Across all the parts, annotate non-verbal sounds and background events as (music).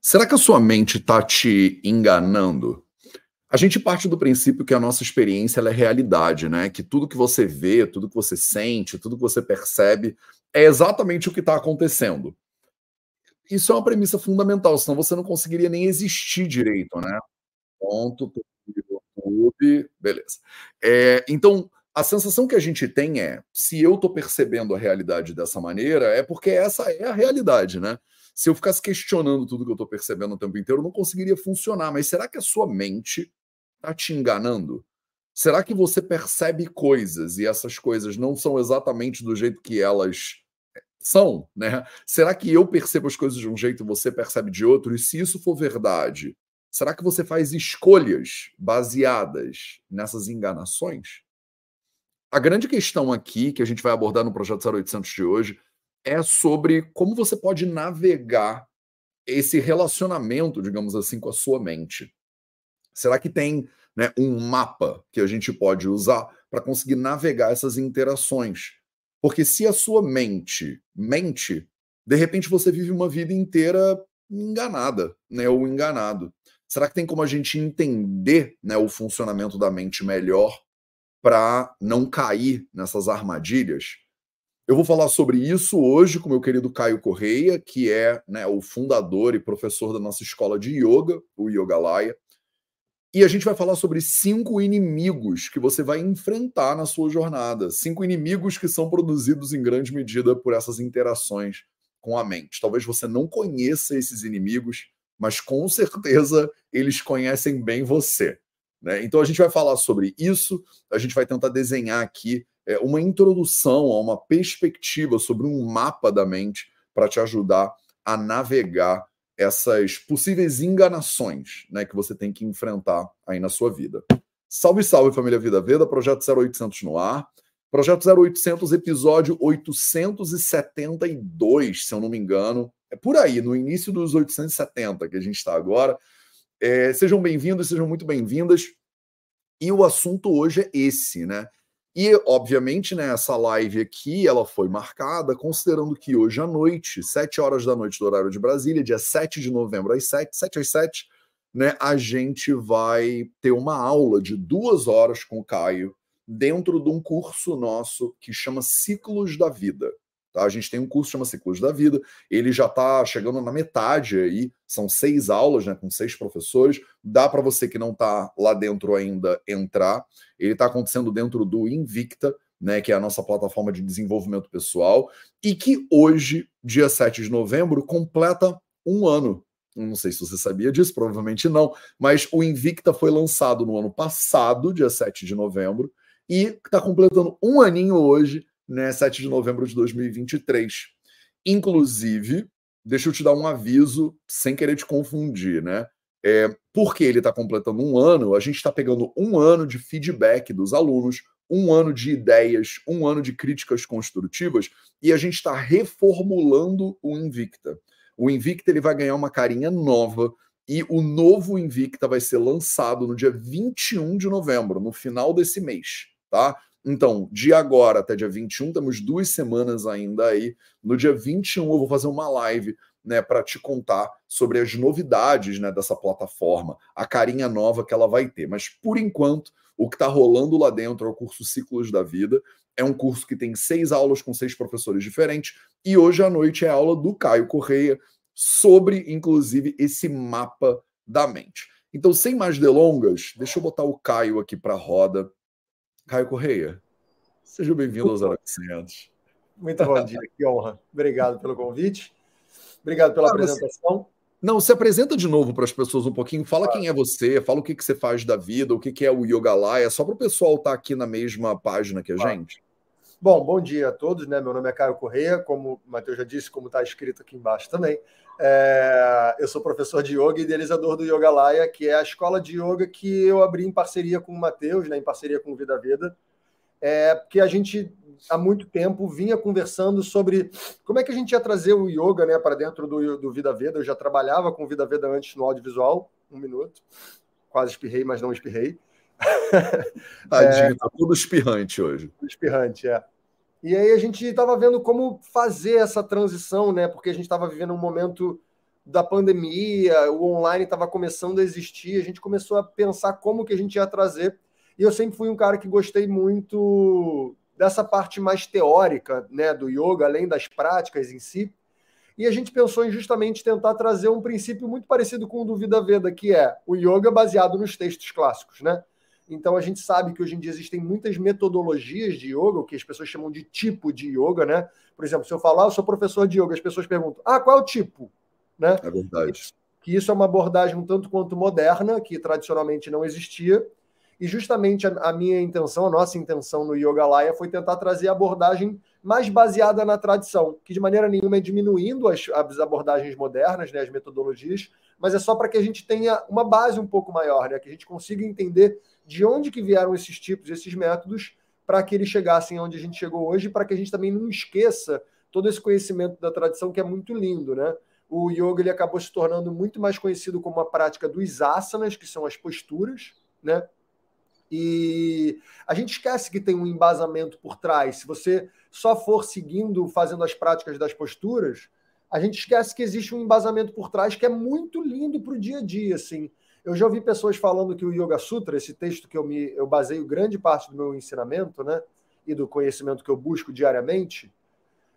Será que a sua mente está te enganando? A gente parte do princípio que a nossa experiência é realidade, né? Que tudo que você vê, tudo que você sente, tudo que você percebe é exatamente o que está acontecendo. Isso é uma premissa fundamental, senão você não conseguiria nem existir direito, né? Ponto, YouTube, beleza. É, então, a sensação que a gente tem é: se eu estou percebendo a realidade dessa maneira, é porque essa é a realidade, né? Se eu ficasse questionando tudo que eu estou percebendo o tempo inteiro, não conseguiria funcionar. Mas será que a sua mente está te enganando? Será que você percebe coisas e essas coisas não são exatamente do jeito que elas eh, são, né? Será que eu percebo as coisas de um jeito e você percebe de outro? E se isso for verdade, será que você faz escolhas baseadas nessas enganações? A grande questão aqui que a gente vai abordar no projeto 0800 de hoje é sobre como você pode navegar esse relacionamento, digamos assim, com a sua mente. Será que tem né, um mapa que a gente pode usar para conseguir navegar essas interações? Porque se a sua mente mente, de repente você vive uma vida inteira enganada, né, ou enganado. Será que tem como a gente entender né, o funcionamento da mente melhor para não cair nessas armadilhas? Eu vou falar sobre isso hoje com meu querido Caio Correia, que é né, o fundador e professor da nossa escola de yoga, o Yogalaya. E a gente vai falar sobre cinco inimigos que você vai enfrentar na sua jornada. Cinco inimigos que são produzidos em grande medida por essas interações com a mente. Talvez você não conheça esses inimigos, mas com certeza eles conhecem bem você. Né? Então a gente vai falar sobre isso, a gente vai tentar desenhar aqui é, uma introdução a uma perspectiva sobre um mapa da mente para te ajudar a navegar essas possíveis enganações né, que você tem que enfrentar aí na sua vida. Salve, salve, família Vida Veda, projeto 0800 no ar. Projeto 0800, episódio 872, se eu não me engano. É por aí, no início dos 870 que a gente está agora. É, sejam bem-vindos, sejam muito bem-vindas. E o assunto hoje é esse, né? E, obviamente, né, essa live aqui, ela foi marcada considerando que hoje à noite, 7 horas da noite do horário de Brasília, dia 7 de novembro às 7, 7 às 7, né, a gente vai ter uma aula de duas horas com o Caio dentro de um curso nosso que chama Ciclos da Vida. Tá? A gente tem um curso que chama Ciclos da Vida, ele já está chegando na metade aí, são seis aulas, né, com seis professores. Dá para você que não está lá dentro ainda entrar. Ele está acontecendo dentro do Invicta, né, que é a nossa plataforma de desenvolvimento pessoal, e que hoje, dia 7 de novembro, completa um ano. Não sei se você sabia disso, provavelmente não, mas o Invicta foi lançado no ano passado, dia 7 de novembro, e está completando um aninho hoje né, 7 de novembro de 2023. Inclusive, deixa eu te dar um aviso, sem querer te confundir, né? É, porque ele está completando um ano, a gente está pegando um ano de feedback dos alunos, um ano de ideias, um ano de críticas construtivas, e a gente está reformulando o Invicta. O Invicta ele vai ganhar uma carinha nova, e o novo Invicta vai ser lançado no dia 21 de novembro, no final desse mês, tá? Então, de agora até dia 21, temos duas semanas ainda aí. No dia 21, eu vou fazer uma live né, para te contar sobre as novidades né, dessa plataforma, a carinha nova que ela vai ter. Mas, por enquanto, o que está rolando lá dentro é o curso Ciclos da Vida. É um curso que tem seis aulas com seis professores diferentes. E hoje à noite é a aula do Caio Correia sobre, inclusive, esse mapa da mente. Então, sem mais delongas, deixa eu botar o Caio aqui para a roda Caio Correia, seja bem-vindo aos 0800. Muito bom dia, que honra. Obrigado pelo convite. Obrigado pela apresentação. Não, se apresenta de novo para as pessoas um pouquinho. Fala quem é você, fala o que, que você faz da vida, o que, que é o Yoga Laya, só para o pessoal estar tá aqui na mesma página que a gente. Bom, bom dia a todos, né? Meu nome é Caio Correia, como o Matheus já disse, como está escrito aqui embaixo também. É... eu sou professor de yoga e idealizador do Yoga Laya, que é a escola de yoga que eu abri em parceria com o Matheus, né? em parceria com o Vida Vida, é... porque a gente há muito tempo vinha conversando sobre como é que a gente ia trazer o yoga né, para dentro do, do Vida Veda. Eu já trabalhava com Vida Veda antes no audiovisual, um minuto. Quase espirrei, mas não espirrei. Tadinho, é, tá tudo espirrante hoje. Espirrante, é. E aí a gente estava vendo como fazer essa transição, né? Porque a gente estava vivendo um momento da pandemia, o online estava começando a existir, a gente começou a pensar como que a gente ia trazer. E eu sempre fui um cara que gostei muito dessa parte mais teórica né, do yoga, além das práticas em si. E a gente pensou em justamente tentar trazer um princípio muito parecido com o do Vida Veda, que é o yoga baseado nos textos clássicos, né? Então a gente sabe que hoje em dia existem muitas metodologias de yoga, o que as pessoas chamam de tipo de yoga, né? Por exemplo, se eu falar, eu sou professor de yoga, as pessoas perguntam: "Ah, qual é o tipo?", né? É verdade. Que isso é uma abordagem um tanto quanto moderna, que tradicionalmente não existia. E justamente a, a minha intenção, a nossa intenção no Yoga Laya foi tentar trazer a abordagem mais baseada na tradição, que de maneira nenhuma é diminuindo as, as abordagens modernas, né, as metodologias, mas é só para que a gente tenha uma base um pouco maior, né, que a gente consiga entender de onde que vieram esses tipos, esses métodos, para que eles chegassem onde a gente chegou hoje, para que a gente também não esqueça todo esse conhecimento da tradição que é muito lindo, né? O yoga ele acabou se tornando muito mais conhecido como a prática dos asanas, que são as posturas, né? E a gente esquece que tem um embasamento por trás. Se você só for seguindo, fazendo as práticas das posturas, a gente esquece que existe um embasamento por trás que é muito lindo para o dia a dia. Assim. Eu já ouvi pessoas falando que o Yoga Sutra, esse texto que eu, me, eu baseio grande parte do meu ensinamento né, e do conhecimento que eu busco diariamente,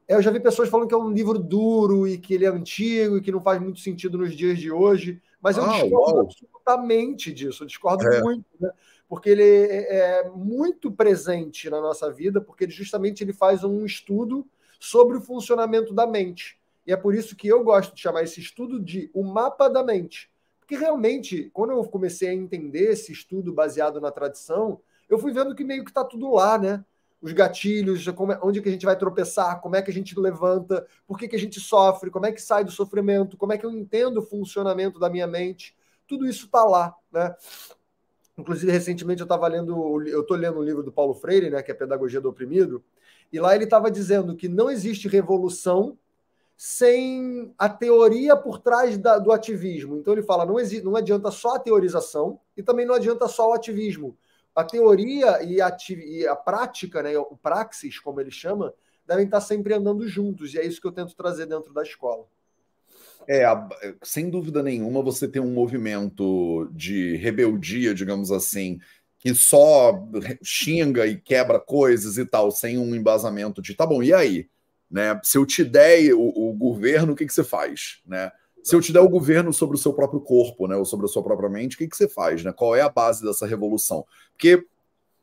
eu já vi pessoas falando que é um livro duro e que ele é antigo e que não faz muito sentido nos dias de hoje, mas eu ah, discordo uau. absolutamente disso, eu discordo é. muito. Né? Porque ele é, é muito presente na nossa vida, porque ele justamente ele faz um estudo sobre o funcionamento da mente. E é por isso que eu gosto de chamar esse estudo de o mapa da mente. Porque realmente, quando eu comecei a entender esse estudo baseado na tradição, eu fui vendo que meio que está tudo lá, né? Os gatilhos, é, onde que a gente vai tropeçar, como é que a gente levanta, por que, que a gente sofre, como é que sai do sofrimento, como é que eu entendo o funcionamento da minha mente. Tudo isso está lá, né? Inclusive, recentemente eu estava lendo, eu estou lendo um livro do Paulo Freire, né, que é Pedagogia do Oprimido, e lá ele estava dizendo que não existe revolução sem a teoria por trás da, do ativismo. Então ele fala, não, existe, não adianta só a teorização e também não adianta só o ativismo. A teoria e a, e a prática, né, o praxis, como ele chama, devem estar sempre andando juntos, e é isso que eu tento trazer dentro da escola. É, sem dúvida nenhuma, você tem um movimento de rebeldia, digamos assim, que só xinga e quebra coisas e tal, sem um embasamento de tá bom, e aí? Né? Se eu te der o, o governo, o que, que você faz? Né? Se eu te der o governo sobre o seu próprio corpo, né, ou sobre a sua própria mente, o que, que você faz? Né? Qual é a base dessa revolução? Porque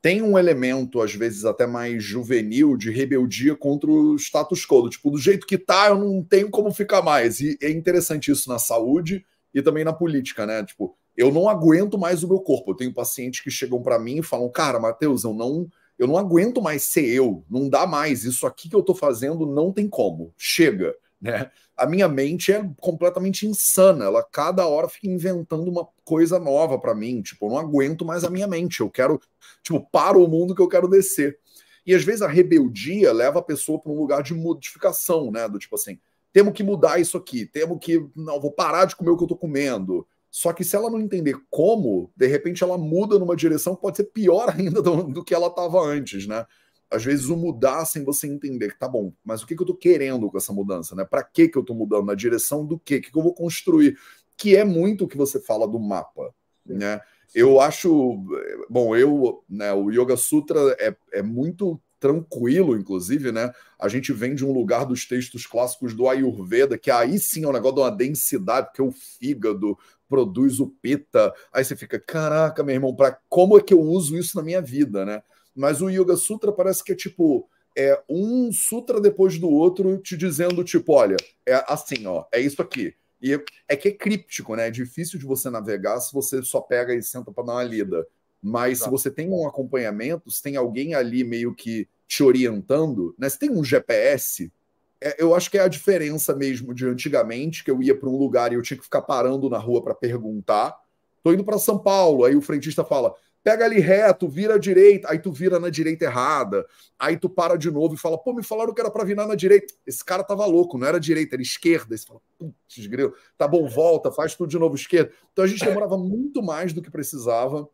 tem um elemento, às vezes até mais juvenil, de rebeldia contra o status quo. Tipo, do jeito que tá, eu não tenho como ficar mais. E é interessante isso na saúde e também na política, né? Tipo, eu não aguento mais o meu corpo. Eu tenho pacientes que chegam para mim e falam: Cara, Matheus, eu não, eu não aguento mais ser eu. Não dá mais. Isso aqui que eu tô fazendo não tem como. Chega né? A minha mente é completamente insana, ela cada hora fica inventando uma coisa nova para mim, tipo, eu não aguento mais a minha mente, eu quero, tipo, para o mundo que eu quero descer. E às vezes a rebeldia leva a pessoa para um lugar de modificação, né? Do tipo assim, temos que mudar isso aqui, temos que, não, vou parar de comer o que eu tô comendo. Só que se ela não entender como, de repente ela muda numa direção que pode ser pior (laughs) ainda do, do que ela estava antes, né? Às vezes o mudar sem você entender que tá bom, mas o que, que eu tô querendo com essa mudança, né? Para que que eu tô mudando? Na direção do quê? O que, que eu vou construir? Que é muito o que você fala do mapa, né? Eu acho, bom, eu, né, o Yoga Sutra é, é muito tranquilo, inclusive, né? A gente vem de um lugar dos textos clássicos do Ayurveda, que aí sim é um negócio de uma densidade, porque o fígado produz o pita. Aí você fica, caraca, meu irmão, para como é que eu uso isso na minha vida, né? Mas o Yoga Sutra parece que é tipo é um sutra depois do outro te dizendo tipo, olha, é assim, ó, é isso aqui. E é que é críptico, né? É difícil de você navegar se você só pega e senta para dar uma lida. Mas Exato. se você tem um acompanhamento, se tem alguém ali meio que te orientando, né? Se tem um GPS, é, eu acho que é a diferença mesmo de antigamente, que eu ia para um lugar e eu tinha que ficar parando na rua para perguntar. Tô indo para São Paulo, aí o frentista fala: pega ali reto, vira à direita, aí tu vira na direita errada, aí tu para de novo e fala, pô, me falaram que era para virar na direita. Esse cara tava louco, não era direita, era esquerda. Aí você fala, putz, grilo, tá bom, volta, faz tudo de novo esquerda. Então a gente demorava muito mais do que precisava.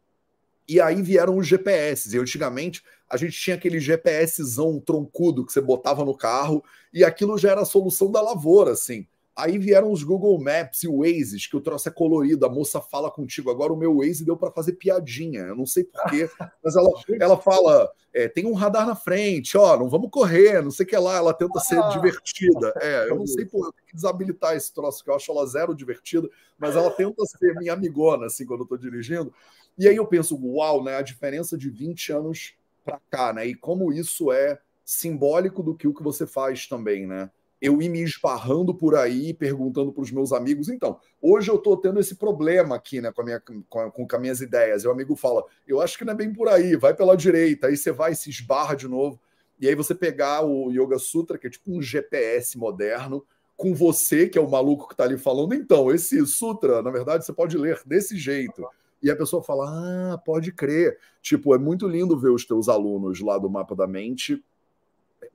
E aí vieram os GPS. E antigamente a gente tinha aquele GPSzão troncudo que você botava no carro e aquilo já era a solução da lavoura, assim. Aí vieram os Google Maps e o Waze, que o troço é colorido, a moça fala contigo. Agora o meu Waze deu para fazer piadinha, eu não sei porquê, (laughs) mas ela, ela fala: é, tem um radar na frente, ó, não vamos correr, não sei o que lá. Ela tenta ser ah. divertida. É, eu não sei (laughs) por que desabilitar esse troço, que eu acho ela zero divertida, mas ela tenta ser minha amigona, assim, quando eu tô dirigindo. E aí eu penso, uau, né? A diferença de 20 anos para cá, né? E como isso é simbólico do que o que você faz também, né? Eu ir me esbarrando por aí, perguntando para os meus amigos. Então, hoje eu estou tendo esse problema aqui, né, com, a minha, com, a, com as minhas ideias. E o amigo fala: eu acho que não é bem por aí, vai pela direita. Aí você vai se esbarra de novo. E aí você pegar o Yoga Sutra, que é tipo um GPS moderno, com você, que é o maluco que está ali falando. Então, esse sutra, na verdade, você pode ler desse jeito. E a pessoa fala: ah, pode crer. Tipo, é muito lindo ver os teus alunos lá do Mapa da Mente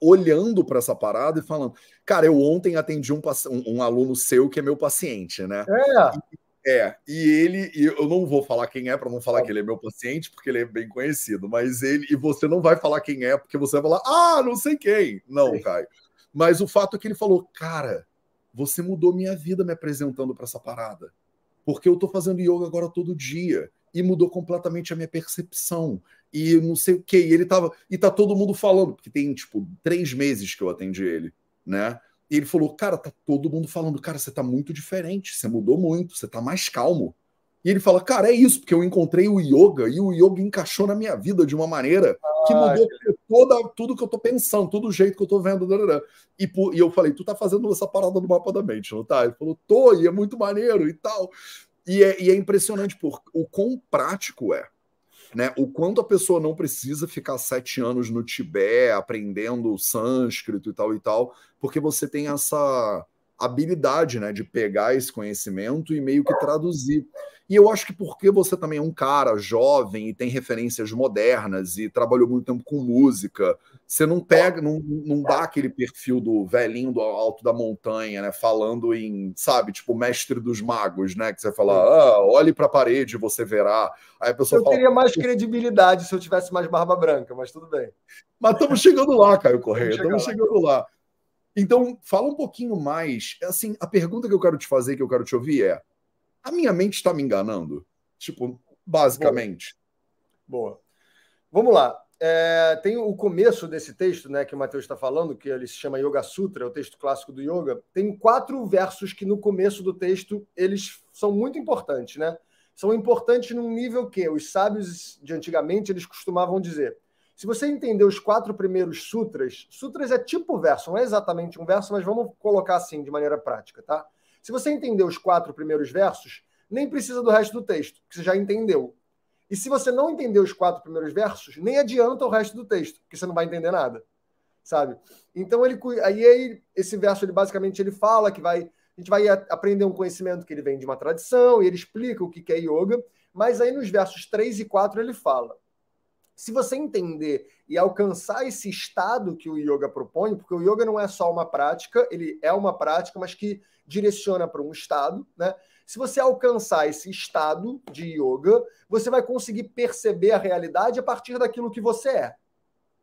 olhando para essa parada e falando, cara, eu ontem atendi um, um, um, aluno seu que é meu paciente, né? É. E, é, e ele, e eu não vou falar quem é para não falar é. que ele é meu paciente, porque ele é bem conhecido, mas ele, e você não vai falar quem é, porque você vai falar, ah, não sei quem. Não, Sim. Caio. Mas o fato é que ele falou, cara, você mudou minha vida me apresentando para essa parada. Porque eu tô fazendo yoga agora todo dia e mudou completamente a minha percepção e não sei o que. E ele tava. E tá todo mundo falando, porque tem, tipo, três meses que eu atendi ele, né? E ele falou, cara, tá todo mundo falando, cara, você tá muito diferente, você mudou muito, você tá mais calmo. E ele fala, cara, é isso, porque eu encontrei o yoga e o yoga encaixou na minha vida de uma maneira que mudou toda, tudo que eu tô pensando, todo o jeito que eu tô vendo. E, e eu falei, tu tá fazendo essa parada do mapa da mente, não tá? Ele falou, tô, e é muito maneiro e tal. E é, e é impressionante por o quão prático é né? O quanto a pessoa não precisa ficar sete anos no Tibete aprendendo sânscrito e tal e tal, porque você tem essa habilidade, né, de pegar esse conhecimento e meio que traduzir. E eu acho que porque você também é um cara jovem e tem referências modernas e trabalhou muito tempo com música, você não pega, não, não dá aquele perfil do velhinho do alto da montanha, né? Falando em, sabe, tipo, mestre dos magos, né? Que você fala, ah, olhe para a parede, você verá. Aí a pessoa eu fala, teria mais credibilidade se eu tivesse mais barba branca, mas tudo bem. Mas estamos chegando lá, Caio Correia, estamos chegando lá. Então, fala um pouquinho mais. Assim, a pergunta que eu quero te fazer, que eu quero te ouvir é: a minha mente está me enganando? Tipo, basicamente. Boa. Boa. Vamos lá. É, tem o começo desse texto, né, que o Mateus está falando, que ele se chama Yoga Sutra, é o texto clássico do yoga. Tem quatro versos que no começo do texto eles são muito importantes, né? São importantes num nível que os sábios de antigamente eles costumavam dizer: se você entender os quatro primeiros sutras, sutras é tipo verso, não é exatamente um verso, mas vamos colocar assim de maneira prática, tá? Se você entender os quatro primeiros versos, nem precisa do resto do texto, que você já entendeu. E se você não entender os quatro primeiros versos, nem adianta o resto do texto, porque você não vai entender nada, sabe? Então ele aí esse verso ele basicamente ele fala que vai a gente vai aprender um conhecimento que ele vem de uma tradição e ele explica o que é yoga, mas aí nos versos 3 e 4 ele fala: se você entender e alcançar esse estado que o yoga propõe, porque o yoga não é só uma prática, ele é uma prática, mas que direciona para um estado, né? Se você alcançar esse estado de yoga, você vai conseguir perceber a realidade a partir daquilo que você é.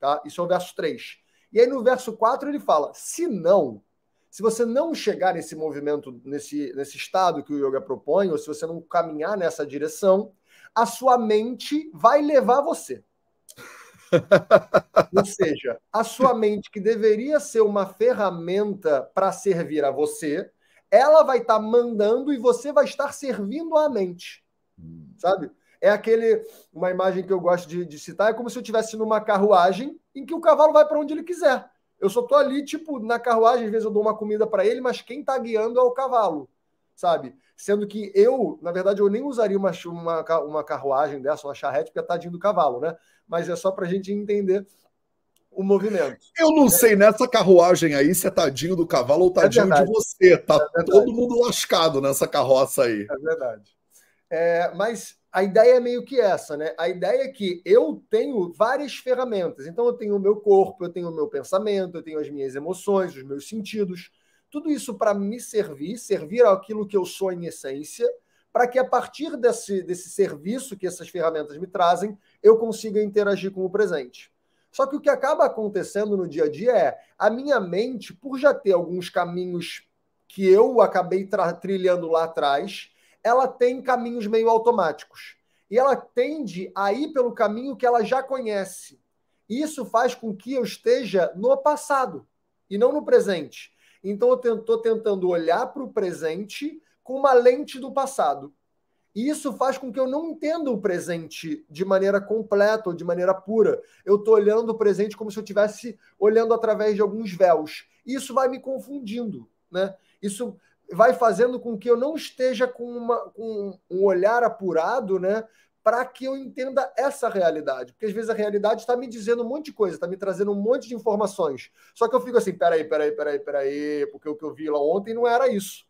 Tá? Isso é o verso 3. E aí no verso 4 ele fala: se não, se você não chegar nesse movimento, nesse, nesse estado que o yoga propõe, ou se você não caminhar nessa direção, a sua mente vai levar você. Ou seja, a sua mente, que deveria ser uma ferramenta para servir a você, ela vai estar tá mandando e você vai estar servindo a mente. Hum. Sabe? É aquele. Uma imagem que eu gosto de, de citar: é como se eu estivesse numa carruagem em que o cavalo vai para onde ele quiser. Eu só tô ali, tipo, na carruagem, às vezes eu dou uma comida para ele, mas quem está guiando é o cavalo, sabe? Sendo que eu, na verdade, eu nem usaria uma, uma, uma carruagem dessa, uma charrete, porque é tadinho do cavalo, né? Mas é só para a gente entender o movimento. Eu não é. sei, nessa carruagem aí, se é tadinho do cavalo ou é tadinho é de você. Tá é todo mundo lascado nessa carroça aí. É verdade. É, mas a ideia é meio que essa, né? A ideia é que eu tenho várias ferramentas. Então, eu tenho o meu corpo, eu tenho o meu pensamento, eu tenho as minhas emoções, os meus sentidos. Tudo isso para me servir, servir aquilo que eu sou em essência, para que a partir desse, desse serviço que essas ferramentas me trazem, eu consiga interagir com o presente. Só que o que acaba acontecendo no dia a dia é a minha mente, por já ter alguns caminhos que eu acabei trilhando lá atrás, ela tem caminhos meio automáticos. E ela tende a ir pelo caminho que ela já conhece. Isso faz com que eu esteja no passado e não no presente. Então eu estou tentando olhar para o presente com uma lente do passado. E isso faz com que eu não entenda o presente de maneira completa ou de maneira pura. Eu estou olhando o presente como se eu estivesse olhando através de alguns véus. E isso vai me confundindo. Né? Isso vai fazendo com que eu não esteja com, uma, com um olhar apurado, né? Para que eu entenda essa realidade. Porque às vezes a realidade está me dizendo um monte de coisa, está me trazendo um monte de informações. Só que eu fico assim, peraí, peraí, peraí, peraí, porque o que eu vi lá ontem não era isso.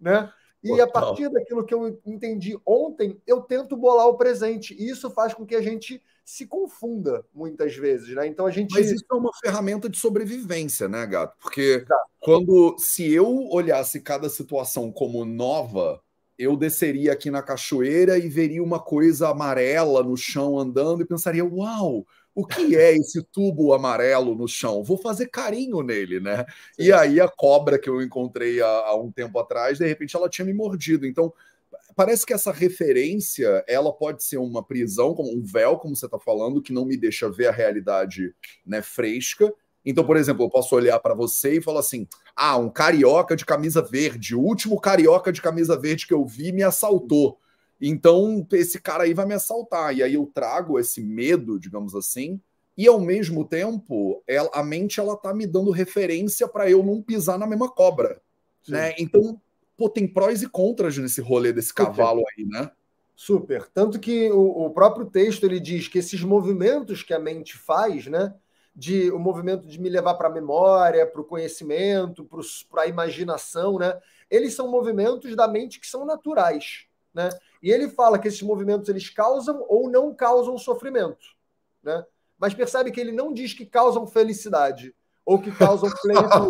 Né? E Total. a partir daquilo que eu entendi ontem, eu tento bolar o presente. E isso faz com que a gente se confunda muitas vezes, né? Então a gente. Mas isso é uma ferramenta de sobrevivência, né, gato? Porque Exato. quando se eu olhasse cada situação como nova, eu desceria aqui na cachoeira e veria uma coisa amarela no chão andando e pensaria: uau! O que (laughs) é esse tubo amarelo no chão? Vou fazer carinho nele, né? Sim. E aí a cobra que eu encontrei há, há um tempo atrás, de repente ela tinha me mordido. Então, parece que essa referência ela pode ser uma prisão, um véu, como você está falando, que não me deixa ver a realidade né, fresca. Então, por exemplo, eu posso olhar para você e falar assim: ah, um carioca de camisa verde, o último carioca de camisa verde que eu vi me assaltou. Então, esse cara aí vai me assaltar. E aí eu trago esse medo, digamos assim, e ao mesmo tempo, ela, a mente ela tá me dando referência para eu não pisar na mesma cobra. Né? Então, pô, tem prós e contras nesse rolê desse cavalo aí, né? Super. Tanto que o, o, próprio texto ele diz que esses movimentos que a mente faz, né? De o movimento de me levar para a memória, para o conhecimento, para a imaginação, né? Eles são movimentos da mente que são naturais, né? E ele fala que esses movimentos eles causam ou não causam sofrimento, né? Mas percebe que ele não diz que causam felicidade ou que causam (laughs) plenitude.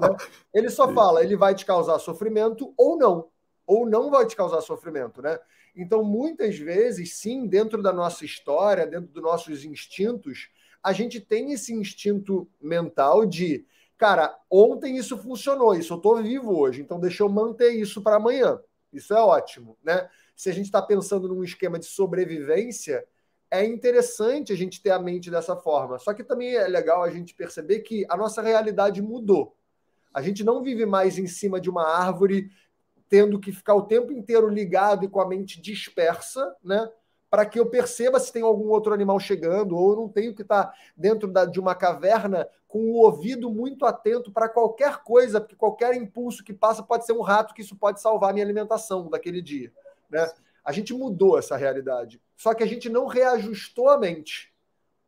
né? Ele só fala, ele vai te causar sofrimento ou não, ou não vai te causar sofrimento, né? Então, muitas vezes, sim, dentro da nossa história, dentro dos nossos instintos, a gente tem esse instinto mental de, cara, ontem isso funcionou, isso eu estou vivo hoje, então deixa eu manter isso para amanhã. Isso é ótimo, né? Se a gente está pensando num esquema de sobrevivência, é interessante a gente ter a mente dessa forma. Só que também é legal a gente perceber que a nossa realidade mudou. A gente não vive mais em cima de uma árvore tendo que ficar o tempo inteiro ligado e com a mente dispersa, né? Para que eu perceba se tem algum outro animal chegando, ou não tenho que estar dentro da, de uma caverna com o ouvido muito atento para qualquer coisa, porque qualquer impulso que passa pode ser um rato, que isso pode salvar a minha alimentação daquele dia. Né? A gente mudou essa realidade. Só que a gente não reajustou a mente.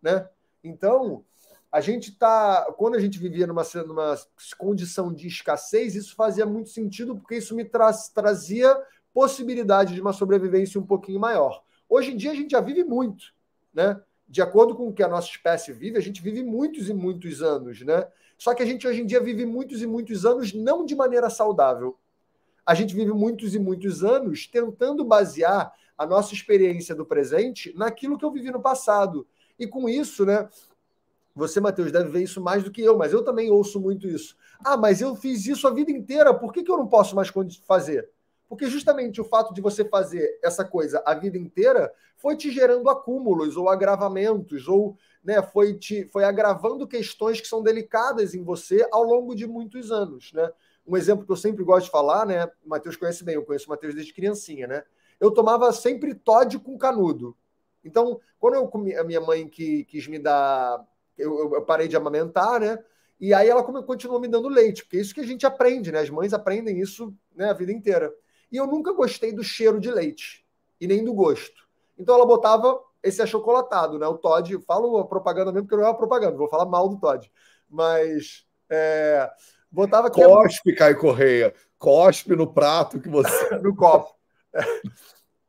Né? Então, a gente tá. Quando a gente vivia numa, numa condição de escassez, isso fazia muito sentido, porque isso me tra trazia possibilidade de uma sobrevivência um pouquinho maior. Hoje em dia a gente já vive muito, né? De acordo com o que a nossa espécie vive, a gente vive muitos e muitos anos, né? Só que a gente hoje em dia vive muitos e muitos anos não de maneira saudável a gente vive muitos e muitos anos tentando basear a nossa experiência do presente naquilo que eu vivi no passado. E com isso, né? Você, Matheus, deve ver isso mais do que eu, mas eu também ouço muito isso. Ah, mas eu fiz isso a vida inteira, por que, que eu não posso mais fazer? Porque justamente o fato de você fazer essa coisa a vida inteira foi te gerando acúmulos ou agravamentos, ou né, foi, te, foi agravando questões que são delicadas em você ao longo de muitos anos. Né? Um exemplo que eu sempre gosto de falar, né? O Matheus conhece bem, eu conheço o Matheus desde criancinha, né? Eu tomava sempre Todd com canudo. Então, quando eu comi, a minha mãe que quis me dar. Eu, eu, parei de amamentar, né? E aí ela continuou me dando leite, porque é isso que a gente aprende, né? As mães aprendem isso né, a vida inteira. E eu nunca gostei do cheiro de leite e nem do gosto. Então ela botava esse achocolatado, né? O Todd, falo a propaganda mesmo, porque não é uma propaganda, vou falar mal do Todd. Mas é, Botava Cospe, Caio Correia. Cospe no prato que você. (laughs) no copo.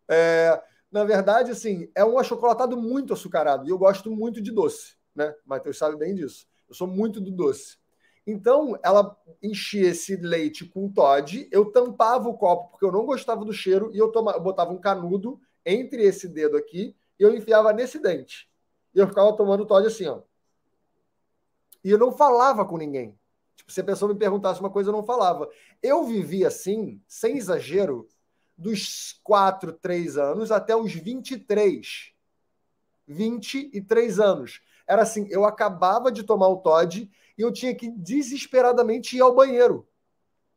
É, na verdade, assim, é um achocolatado muito açucarado. E eu gosto muito de doce, né? Matheus sabe bem disso. Eu sou muito do doce. Então, ela enchia esse leite com Todd, eu tampava o copo porque eu não gostava do cheiro e eu, eu botava um canudo entre esse dedo aqui e eu enfiava nesse dente. E eu ficava tomando Todd assim, ó. E eu não falava com ninguém. Tipo, se a pessoa me perguntasse uma coisa, eu não falava. Eu vivi assim, sem exagero, dos 4, 3 anos até os 23. 23 anos. Era assim, eu acabava de tomar o Todd e eu tinha que desesperadamente ir ao banheiro.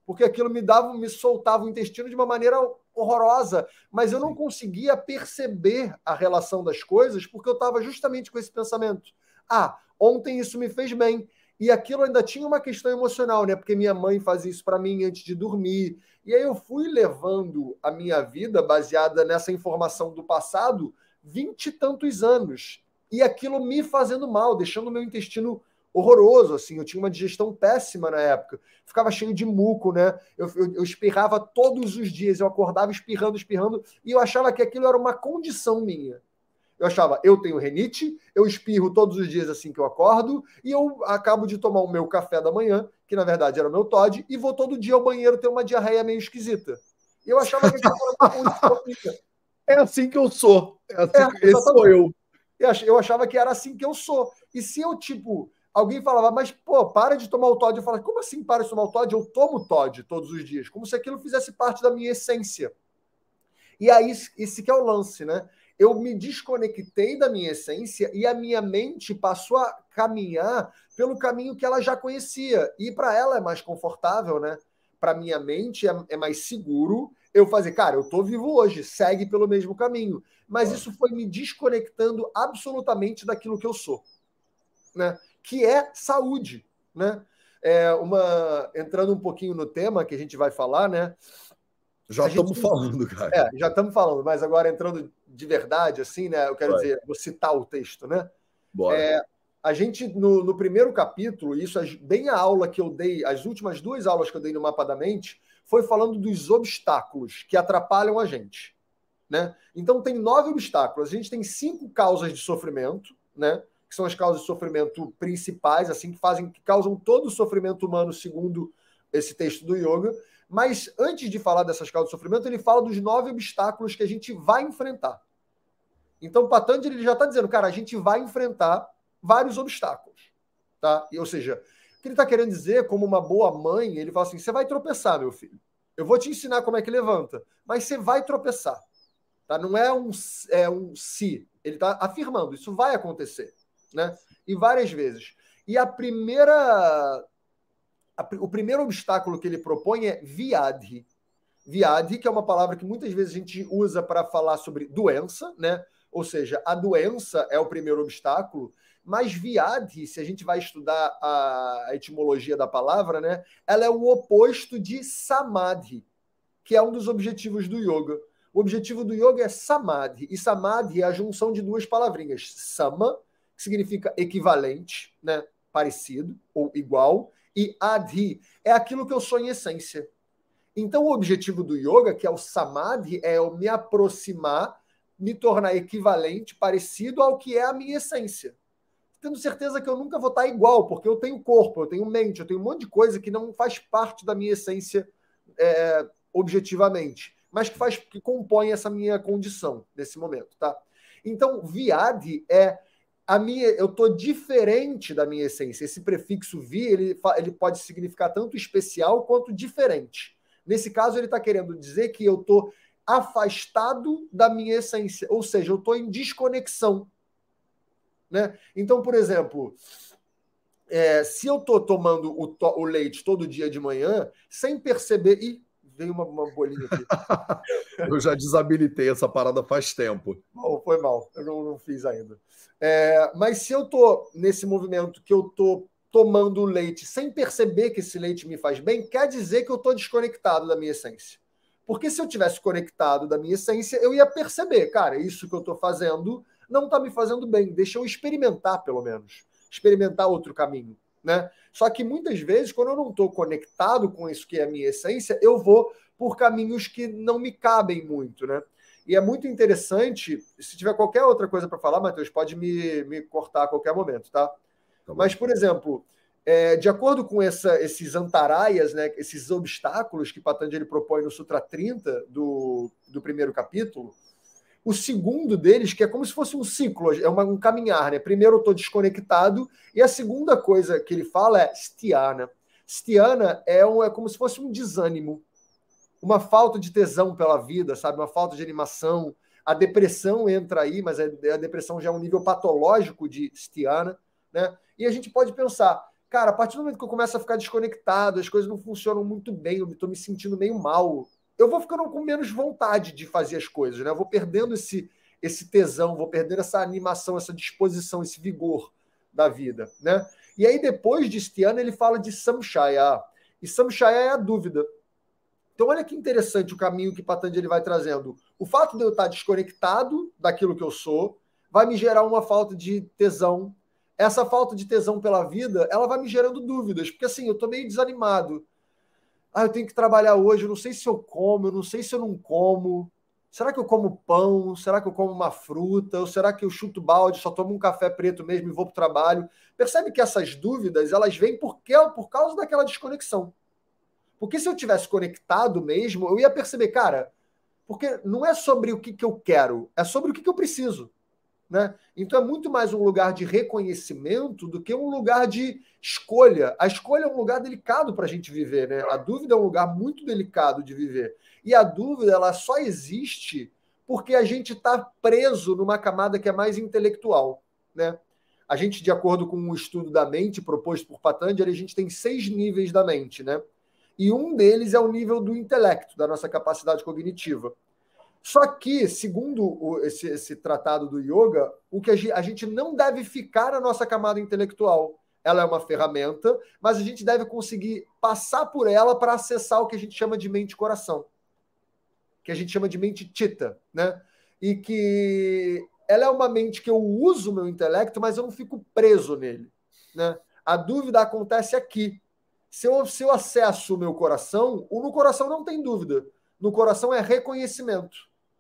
Porque aquilo me dava, me soltava o intestino de uma maneira horrorosa, mas eu não conseguia perceber a relação das coisas porque eu estava justamente com esse pensamento. Ah, ontem isso me fez bem. E aquilo ainda tinha uma questão emocional, né? Porque minha mãe fazia isso para mim antes de dormir. E aí eu fui levando a minha vida baseada nessa informação do passado vinte e tantos anos. E aquilo me fazendo mal, deixando o meu intestino horroroso, assim. Eu tinha uma digestão péssima na época. Ficava cheio de muco, né? Eu, eu, eu, espirrava todos os dias. Eu acordava espirrando, espirrando. E eu achava que aquilo era uma condição minha. Eu achava, eu tenho renite, eu espirro todos os dias assim que eu acordo, e eu acabo de tomar o meu café da manhã, que na verdade era o meu Todd, e vou todo dia ao banheiro ter uma diarreia meio esquisita. E eu achava que era uma condição minha. É assim que eu sou. É assim, é, esse sou eu. Eu achava que era assim que eu sou. E se eu, tipo, alguém falava, mas, pô, para de tomar o Todd. Eu falava, como assim para de tomar o Todd? Eu tomo Todd todos os dias, como se aquilo fizesse parte da minha essência. E aí, esse que é o lance, né? Eu me desconectei da minha essência e a minha mente passou a caminhar pelo caminho que ela já conhecia. E para ela é mais confortável, né? Para minha mente é, é mais seguro eu fazer, cara, eu tô vivo hoje, segue pelo mesmo caminho. Mas isso foi me desconectando absolutamente daquilo que eu sou, né? Que é saúde, né? É uma entrando um pouquinho no tema que a gente vai falar, né? Já estamos falando, cara. É, já estamos falando, mas agora entrando de verdade, assim, né? Eu quero dizer, vou citar o texto, né? Bora. É, a gente, no, no, primeiro capítulo, isso bem a aula que eu dei, as últimas duas aulas que eu dei no Mapa da Mente, foi falando dos obstáculos que atrapalham a gente. Né? Então, tem nove obstáculos. A gente tem cinco causas de sofrimento, né? Que são as causas de sofrimento principais, assim, que fazem, que causam todo o sofrimento humano, segundo esse texto do yoga. Mas antes de falar dessas causas de sofrimento, ele fala dos nove obstáculos que a gente vai enfrentar. Então, Patanjali ele já está dizendo, cara, a gente vai enfrentar vários obstáculos. Tá? E, ou seja, que ele está querendo dizer, como uma boa mãe, ele fala assim: você vai tropeçar, meu filho. Eu vou te ensinar como é que levanta, mas você vai tropeçar. Tá? Não é um, é um se. Ele está afirmando, isso vai acontecer. Né? E várias vezes. E a primeira. A, o primeiro obstáculo que ele propõe é viadhi. Viadhi, que é uma palavra que muitas vezes a gente usa para falar sobre doença, né? Ou seja, a doença é o primeiro obstáculo, mas viadhi, se a gente vai estudar a etimologia da palavra, né, ela é o oposto de samadhi, que é um dos objetivos do yoga. O objetivo do yoga é samadhi, e samadhi é a junção de duas palavrinhas. Sama, que significa equivalente, né, parecido ou igual, e adhi é aquilo que eu sou em essência. Então, o objetivo do yoga, que é o samadhi, é eu me aproximar, me tornar equivalente, parecido ao que é a minha essência tendo certeza que eu nunca vou estar igual, porque eu tenho corpo, eu tenho mente, eu tenho um monte de coisa que não faz parte da minha essência é, objetivamente, mas que faz que compõe essa minha condição nesse momento, tá? Então, viade é a minha, eu tô diferente da minha essência. Esse prefixo vi, ele, ele pode significar tanto especial quanto diferente. Nesse caso, ele está querendo dizer que eu tô afastado da minha essência, ou seja, eu estou em desconexão né? Então, por exemplo, é, se eu estou tomando o, to o, leite todo dia de manhã, sem perceber. Ih, veio uma, uma bolinha aqui. (laughs) eu já desabilitei essa parada faz tempo. Oh, foi mal, eu não, não fiz ainda. É, mas se eu estou nesse movimento que eu estou tomando leite sem perceber que esse leite me faz bem, quer dizer que eu estou desconectado da minha essência. Porque se eu tivesse conectado da minha essência, eu ia perceber, cara, isso que eu estou fazendo não está me fazendo bem. Deixa eu experimentar, pelo menos. Experimentar outro caminho. Né? Só que muitas vezes, quando eu não estou conectado com isso que é a minha essência, eu vou por caminhos que não me cabem muito. Né? E é muito interessante. Se tiver qualquer outra coisa para falar, Matheus, pode me, me cortar a qualquer momento, tá? tá Mas, por exemplo, é, de acordo com essa, esses antaraias, né, esses obstáculos que Patanjali propõe no Sutra 30 do, do primeiro capítulo, o segundo deles, que é como se fosse um ciclo, é uma, um caminhar, né? Primeiro eu estou desconectado, e a segunda coisa que ele fala é stiana. Stiana é, um, é como se fosse um desânimo, uma falta de tesão pela vida, sabe? Uma falta de animação. A depressão entra aí, mas a depressão já é um nível patológico de Stiana, né? E a gente pode pensar, cara, a partir do momento que eu começo a ficar desconectado, as coisas não funcionam muito bem, eu estou me sentindo meio mal, eu vou ficando com menos vontade de fazer as coisas, né? Eu vou perdendo esse, esse tesão, vou perdendo essa animação, essa disposição, esse vigor da vida, né? E aí depois de Stiana ele fala de Samshaya, e Samshaya é a dúvida. Então olha que interessante o caminho que Patanjali vai trazendo. O fato de eu estar desconectado daquilo que eu sou vai me gerar uma falta de tesão. Essa falta de tesão pela vida, ela vai me gerando dúvidas, porque assim, eu tô meio desanimado. Ah, eu tenho que trabalhar hoje, eu não sei se eu como, eu não sei se eu não como. Será que eu como pão? Será que eu como uma fruta? Ou será que eu chuto balde, só tomo um café preto mesmo e vou para o trabalho? Percebe que essas dúvidas elas vêm porque, por causa daquela desconexão. Porque se eu tivesse conectado mesmo, eu ia perceber, cara, porque não é sobre o que, que eu quero, é sobre o que, que eu preciso. Né? Então é muito mais um lugar de reconhecimento do que um lugar de escolha. A escolha é um lugar delicado para a gente viver, né? A dúvida é um lugar muito delicado de viver. E a dúvida ela só existe porque a gente está preso numa camada que é mais intelectual, né? A gente, de acordo com um estudo da mente proposto por Patanjali, a gente tem seis níveis da mente, né? E um deles é o nível do intelecto, da nossa capacidade cognitiva. Só que, segundo o, esse, esse, tratado do yoga, o que a gente não deve ficar na nossa camada intelectual. Ela é uma ferramenta, mas a gente deve conseguir passar por ela para acessar o que a gente chama de mente-coração que a gente chama de mente tita, né? E que ela é uma mente que eu uso o meu intelecto, mas eu não fico preso nele, né? A dúvida acontece aqui. Se eu, se eu acesso o meu coração, o no coração não tem dúvida. No coração é reconhecimento.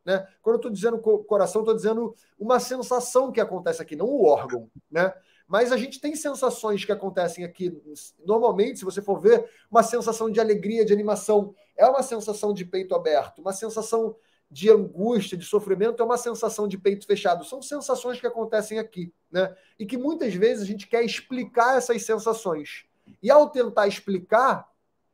Né? Quando eu estou dizendo coração, estou dizendo uma sensação que acontece aqui, não o órgão. Né? Mas a gente tem sensações que acontecem aqui. Normalmente, se você for ver, uma sensação de alegria, de animação, é uma sensação de peito aberto. Uma sensação de angústia, de sofrimento, é uma sensação de peito fechado. São sensações que acontecem aqui, né? E que muitas vezes a gente quer explicar essas sensações. E ao tentar explicar,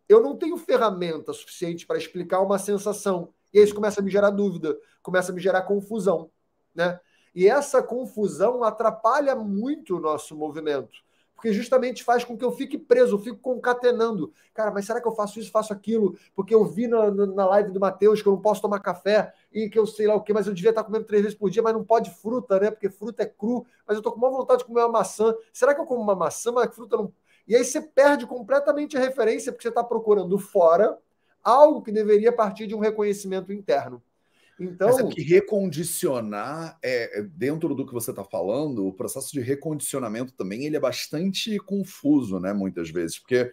eu não tenho ferramenta suficiente para explicar uma sensação. E isso começa a me gerar dúvida, começa a me gerar confusão, né? E essa confusão atrapalha muito o nosso movimento, porque justamente faz com que eu fique preso, eu fico concatenando. Cara, mas será que eu faço isso, faço aquilo? Porque eu vi na, na live do Matheus que eu não posso tomar café e que eu sei lá o que, mas eu devia estar comendo três vezes por dia, mas não pode fruta, né? Porque fruta é cru, mas eu tô com uma vontade de comer uma maçã. Será que eu como uma maçã, mas fruta não. E aí você perde completamente a referência, porque você está procurando fora algo que deveria partir de um reconhecimento interno. Então, Mas é que recondicionar, é, é, dentro do que você está falando, o processo de recondicionamento também ele é bastante confuso, né? Muitas vezes, porque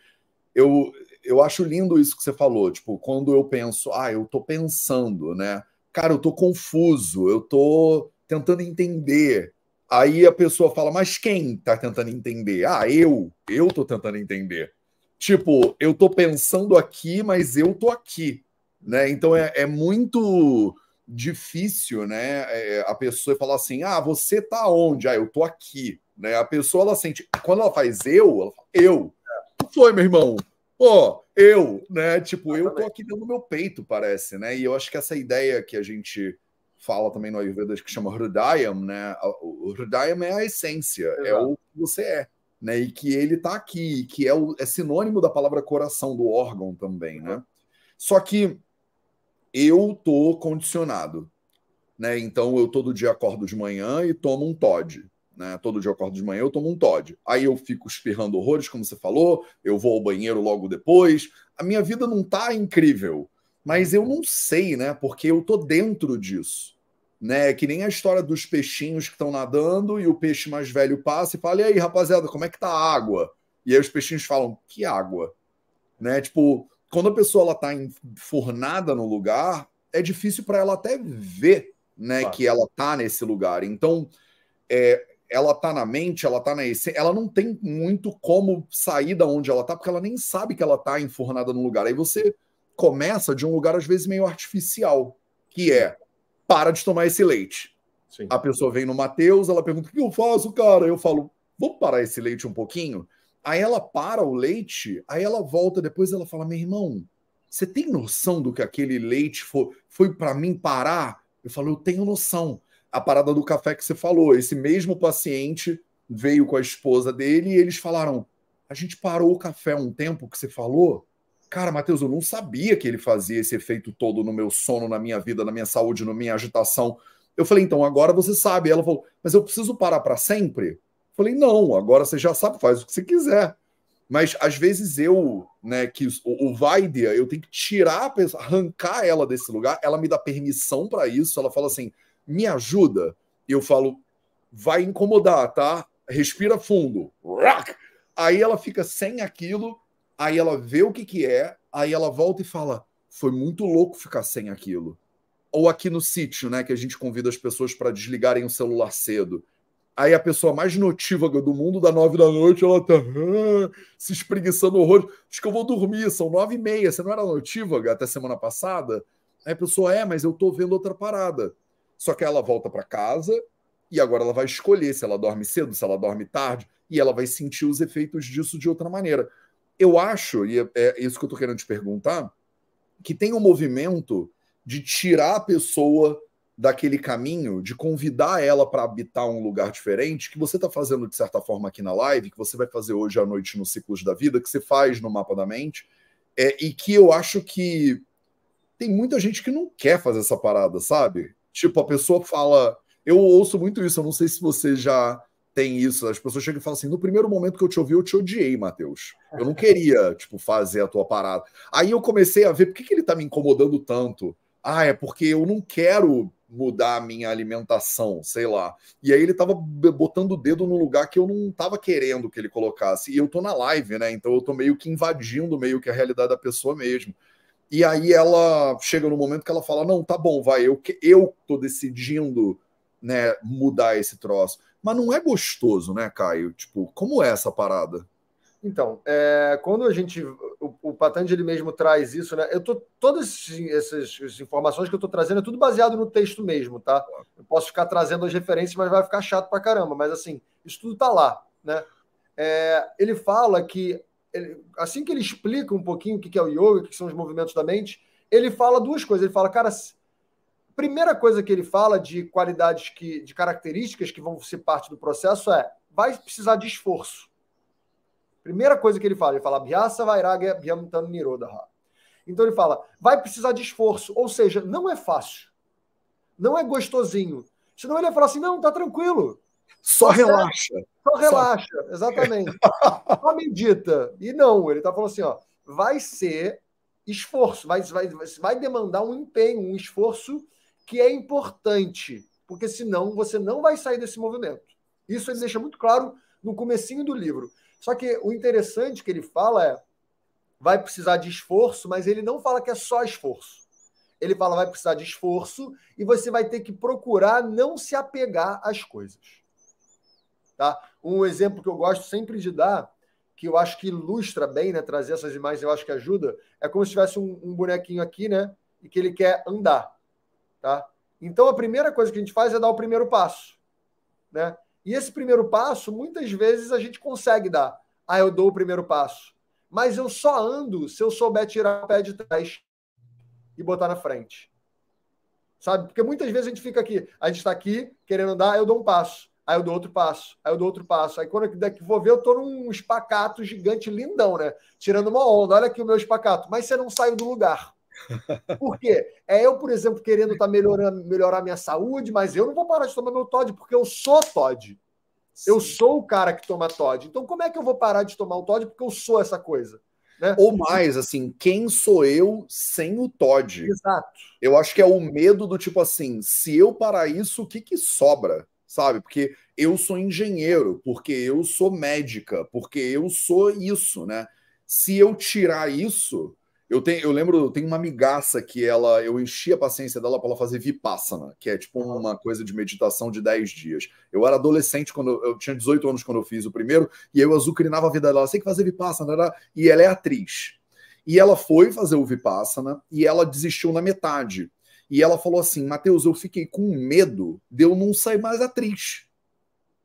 eu, eu acho lindo isso que você falou, tipo, quando eu penso, ah, eu estou pensando, né? Cara, eu estou confuso, eu estou tentando entender. Aí a pessoa fala, mas quem está tentando entender? Ah, eu, eu estou tentando entender. Tipo, eu estou pensando aqui, mas eu estou aqui, né? Então é, é muito difícil, né? É, a pessoa falar assim: ah, você tá onde? Ah, eu tô aqui. Né? A pessoa ela sente. Quando ela faz eu, ela fala, eu. O foi, meu irmão? Pô, eu, né? Tipo, eu tô aqui dentro do meu peito, parece, né? E eu acho que essa ideia que a gente fala também no Ayurveda, que chama Hridayam, né? O Hridayam é a essência, Exato. é o que você é. Né, e que ele está aqui, que é, o, é sinônimo da palavra coração, do órgão também, né? Só que eu tô condicionado, né? Então eu todo dia acordo de manhã e tomo um Todd, né? Todo dia eu acordo de manhã eu tomo um Todd. Aí eu fico espirrando horrores, como você falou, eu vou ao banheiro logo depois. A minha vida não tá incrível, mas eu não sei, né? Porque eu tô dentro disso. Né, que nem a história dos peixinhos que estão nadando e o peixe mais velho passa e fala: "E aí, rapaziada, como é que tá a água?" E aí os peixinhos falam: "Que água?" Né? Tipo, quando a pessoa ela está enfurnada no lugar, é difícil para ela até ver né, claro. que ela está nesse lugar. Então, é, ela está na mente, ela está na essência, ela não tem muito como sair da onde ela está, porque ela nem sabe que ela está enfurnada no lugar. Aí você começa de um lugar, às vezes, meio artificial, que é para de tomar esse leite. Sim. A pessoa vem no Mateus, ela pergunta: o que eu faço, cara? Eu falo: vamos parar esse leite um pouquinho? Aí ela para o leite, aí ela volta depois ela fala: meu irmão, você tem noção do que aquele leite foi, foi para mim parar? Eu falo, eu tenho noção. A parada do café que você falou, esse mesmo paciente veio com a esposa dele e eles falaram: a gente parou o café um tempo que você falou. Cara, Matheus, eu não sabia que ele fazia esse efeito todo no meu sono, na minha vida, na minha saúde, na minha agitação. Eu falei, então agora você sabe. Ela falou, mas eu preciso parar para sempre? Eu falei, não, agora você já sabe, faz o que você quiser. Mas às vezes eu, né, que o, o Vaidia, eu tenho que tirar a pessoa, arrancar ela desse lugar, ela me dá permissão para isso, ela fala assim: me ajuda. E eu falo, vai incomodar, tá? Respira fundo. Aí ela fica sem aquilo, aí ela vê o que, que é, aí ela volta e fala: foi muito louco ficar sem aquilo. Ou aqui no sítio, né, que a gente convida as pessoas para desligarem o celular cedo. Aí a pessoa mais notívaga do mundo, da nove da noite, ela tá ah, se espreguiçando horror. Acho que eu vou dormir, são nove e meia. Você não era notívaga até semana passada? Aí a pessoa, é, mas eu tô vendo outra parada. Só que ela volta para casa e agora ela vai escolher se ela dorme cedo, se ela dorme tarde, e ela vai sentir os efeitos disso de outra maneira. Eu acho, e é, é isso que eu tô querendo te perguntar, que tem um movimento de tirar a pessoa daquele caminho de convidar ela para habitar um lugar diferente, que você está fazendo de certa forma aqui na live, que você vai fazer hoje à noite no Ciclos da Vida, que você faz no Mapa da Mente, é, e que eu acho que tem muita gente que não quer fazer essa parada, sabe? Tipo, a pessoa fala. Eu ouço muito isso, eu não sei se você já tem isso. As pessoas chegam e falam assim: no primeiro momento que eu te ouvi, eu te odiei, Matheus. Eu não queria, (laughs) tipo, fazer a tua parada. Aí eu comecei a ver por que, que ele tá me incomodando tanto. Ah, é porque eu não quero mudar a minha alimentação, sei lá. E aí ele tava botando o dedo no lugar que eu não tava querendo que ele colocasse. E eu tô na live, né? Então eu tô meio que invadindo meio que a realidade da pessoa mesmo. E aí ela chega no momento que ela fala: "Não, tá bom, vai, eu eu tô decidindo, né, mudar esse troço". Mas não é gostoso, né, Caio? Tipo, como é essa parada? Então, é, quando a gente. O, o Patanjali mesmo traz isso, né? Eu tô. Todas essas, essas informações que eu estou trazendo é tudo baseado no texto mesmo, tá? Eu posso ficar trazendo as referências, mas vai ficar chato pra caramba. Mas assim, isso tudo tá lá, né? É, ele fala que. Ele, assim que ele explica um pouquinho o que é o yoga, o que são os movimentos da mente, ele fala duas coisas. Ele fala, cara, primeira coisa que ele fala de qualidades que, de características que vão ser parte do processo é vai precisar de esforço. Primeira coisa que ele fala, ele fala Abhyasa Vairagya Bhyamtan Nirodha. Então ele fala, vai precisar de esforço, ou seja, não é fácil. Não é gostosinho. Senão ele ia falar assim, não, tá tranquilo. Só, só relaxa. Só relaxa, só... exatamente. (laughs) só medita. E não, ele tá falando assim, ó, vai ser esforço, vai, vai, vai demandar um empenho, um esforço que é importante, porque senão você não vai sair desse movimento. Isso ele deixa muito claro no comecinho do livro. Só que o interessante que ele fala é vai precisar de esforço, mas ele não fala que é só esforço. Ele fala vai precisar de esforço e você vai ter que procurar não se apegar às coisas. Tá? Um exemplo que eu gosto sempre de dar, que eu acho que ilustra bem, né, trazer essas imagens, eu acho que ajuda, é como se tivesse um, um bonequinho aqui, né, e que ele quer andar, tá? Então a primeira coisa que a gente faz é dar o primeiro passo, né? E esse primeiro passo, muitas vezes a gente consegue dar. Ah, eu dou o primeiro passo. Mas eu só ando se eu souber tirar o pé de trás e botar na frente. Sabe? Porque muitas vezes a gente fica aqui, a gente está aqui querendo andar, eu dou um passo, aí eu dou outro passo, aí eu dou outro passo. Aí quando eu vou ver, eu tô num espacato gigante lindão, né? Tirando uma onda. Olha aqui o meu espacato. Mas você não saiu do lugar. (laughs) Por quê? É eu, por exemplo, querendo tá melhorando, melhorar minha saúde, mas eu não vou parar de tomar meu Todd, porque eu sou Todd. Sim. Eu sou o cara que toma Todd. Então, como é que eu vou parar de tomar o Todd porque eu sou essa coisa? Né? Ou mais, assim, quem sou eu sem o Todd? Exato. Eu acho que é o medo do tipo assim, se eu parar isso, o que que sobra? Sabe? Porque eu sou engenheiro, porque eu sou médica, porque eu sou isso, né? Se eu tirar isso, eu, tenho, eu lembro, tem uma amigaça que ela, eu enchi a paciência dela para ela fazer Vipassana, que é tipo uma coisa de meditação de 10 dias. Eu era adolescente quando eu, eu tinha 18 anos quando eu fiz o primeiro, e eu azucrinava a vida dela, sei que fazer Vipassana, era, e ela é atriz. E ela foi fazer o Vipassana e ela desistiu na metade. E ela falou assim: Matheus, eu fiquei com medo de eu não sair mais atriz.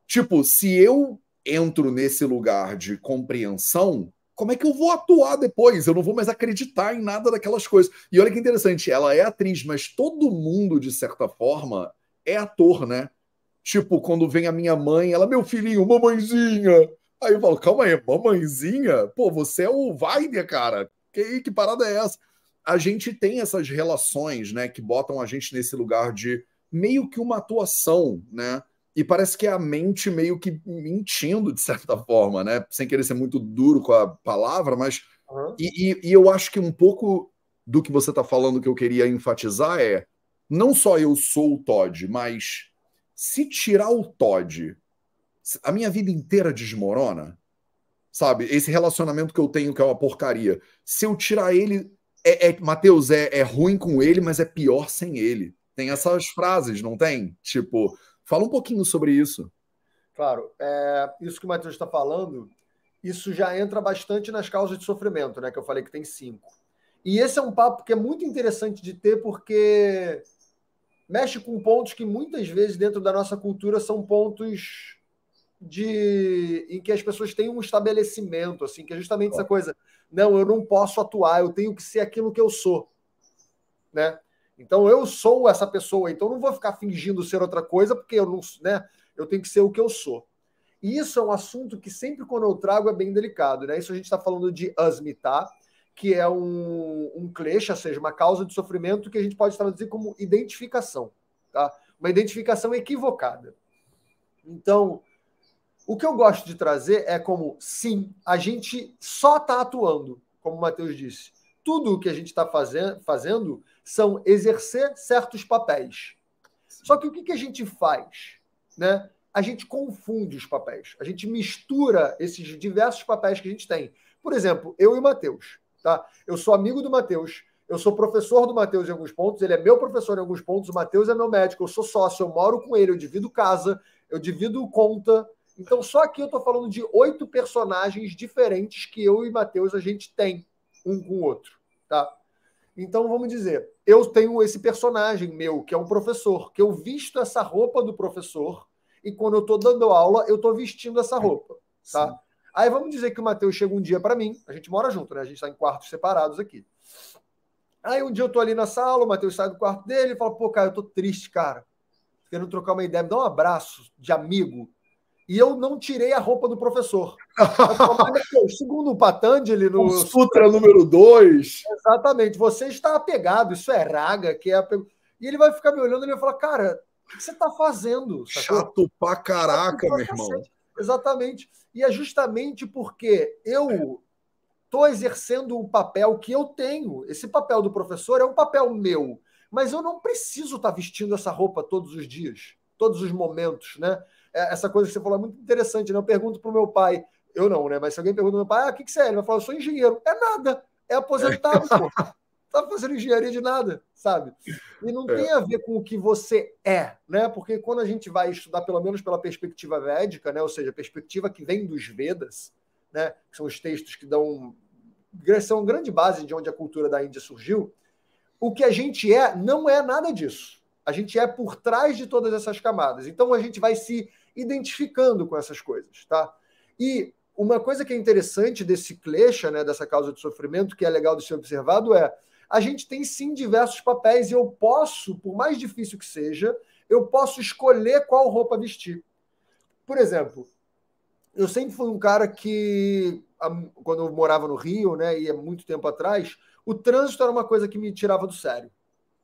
Tipo, se eu entro nesse lugar de compreensão, como é que eu vou atuar depois? Eu não vou mais acreditar em nada daquelas coisas. E olha que interessante, ela é atriz, mas todo mundo, de certa forma, é ator, né? Tipo, quando vem a minha mãe, ela, meu filhinho, mamãezinha. Aí eu falo, calma aí, mamãezinha? Pô, você é o Weiner, cara. Que, que parada é essa? A gente tem essas relações, né, que botam a gente nesse lugar de meio que uma atuação, né? E parece que é a mente meio que mentindo, de certa forma, né? Sem querer ser muito duro com a palavra, mas. Uhum. E, e, e, eu acho que um pouco do que você está falando que eu queria enfatizar é: não só eu sou o Todd, mas se tirar o Todd, a minha vida inteira desmorona. Sabe? Esse relacionamento que eu tenho, que é uma porcaria. Se eu tirar ele. É, é Matheus, é, é ruim com ele, mas é pior sem ele. Tem essas frases, não tem? Tipo, Fala um pouquinho sobre isso. Claro, é, isso que o Matheus está falando, isso já entra bastante nas causas de sofrimento, né? Que eu falei que tem cinco. E esse é um papo que é muito interessante de ter, porque mexe com pontos que muitas vezes dentro da nossa cultura são pontos de em que as pessoas têm um estabelecimento, assim, que é justamente essa coisa, não, eu não posso atuar, eu tenho que ser aquilo que eu sou, né? Então eu sou essa pessoa, então não vou ficar fingindo ser outra coisa, porque eu não, né? Eu tenho que ser o que eu sou. E isso é um assunto que sempre quando eu trago é bem delicado, né? Isso a gente está falando de asmita, que é um, um klesha, ou seja, uma causa de sofrimento que a gente pode traduzir como identificação, tá? Uma identificação equivocada. Então, o que eu gosto de trazer é como, sim, a gente só está atuando, como o Matheus disse. Tudo o que a gente está fazendo, fazendo são exercer certos papéis. Só que o que, que a gente faz? Né? A gente confunde os papéis. A gente mistura esses diversos papéis que a gente tem. Por exemplo, eu e o Matheus. Tá? Eu sou amigo do Matheus, eu sou professor do Matheus em alguns pontos, ele é meu professor em alguns pontos, o Matheus é meu médico, eu sou sócio, eu moro com ele, eu divido casa, eu divido conta. Então, só aqui eu estou falando de oito personagens diferentes que eu e Matheus a gente tem um com o outro. Tá? Então, vamos dizer, eu tenho esse personagem meu, que é um professor, que eu visto essa roupa do professor, e quando eu estou dando aula, eu estou vestindo essa roupa, tá? Sim. Aí vamos dizer que o Matheus chega um dia para mim, a gente mora junto, né? A gente está em quartos separados aqui. Aí um dia eu tô ali na sala, o Matheus sai do quarto dele e fala: pô, cara, eu tô triste, cara. Querendo trocar uma ideia, me dá um abraço de amigo e eu não tirei a roupa do professor. (laughs) Segundo o Patanjali, no o Sutra número 2. Exatamente, você está apegado, isso é raga, que é apego. E ele vai ficar me olhando e vai falar: Cara, o que você está fazendo? Sacou? Chato pra caraca, Chato pra meu irmão. Exatamente. E é justamente porque eu estou exercendo o papel que eu tenho. Esse papel do professor é um papel meu, mas eu não preciso estar tá vestindo essa roupa todos os dias, todos os momentos, né? É, essa coisa que você falou é muito interessante, né? Eu pergunto para o meu pai, eu não, né? Mas se alguém pergunta pro meu pai, ah, o que, que você é? Ele vai falar, eu sou engenheiro. É nada, é aposentado, pô. Tá fazendo engenharia de nada, sabe? E não é. tem a ver com o que você é, né? Porque quando a gente vai estudar, pelo menos pela perspectiva védica, né? Ou seja, a perspectiva que vem dos Vedas, né? Que são os textos que dão são grande base de onde a cultura da Índia surgiu. O que a gente é não é nada disso. A gente é por trás de todas essas camadas. Então a gente vai se identificando com essas coisas, tá? E uma coisa que é interessante desse klesha, né, dessa causa de sofrimento, que é legal de ser observado, é a gente tem sim diversos papéis e eu posso, por mais difícil que seja, eu posso escolher qual roupa vestir. Por exemplo, eu sempre fui um cara que, quando eu morava no Rio, né, e há muito tempo atrás, o trânsito era uma coisa que me tirava do sério.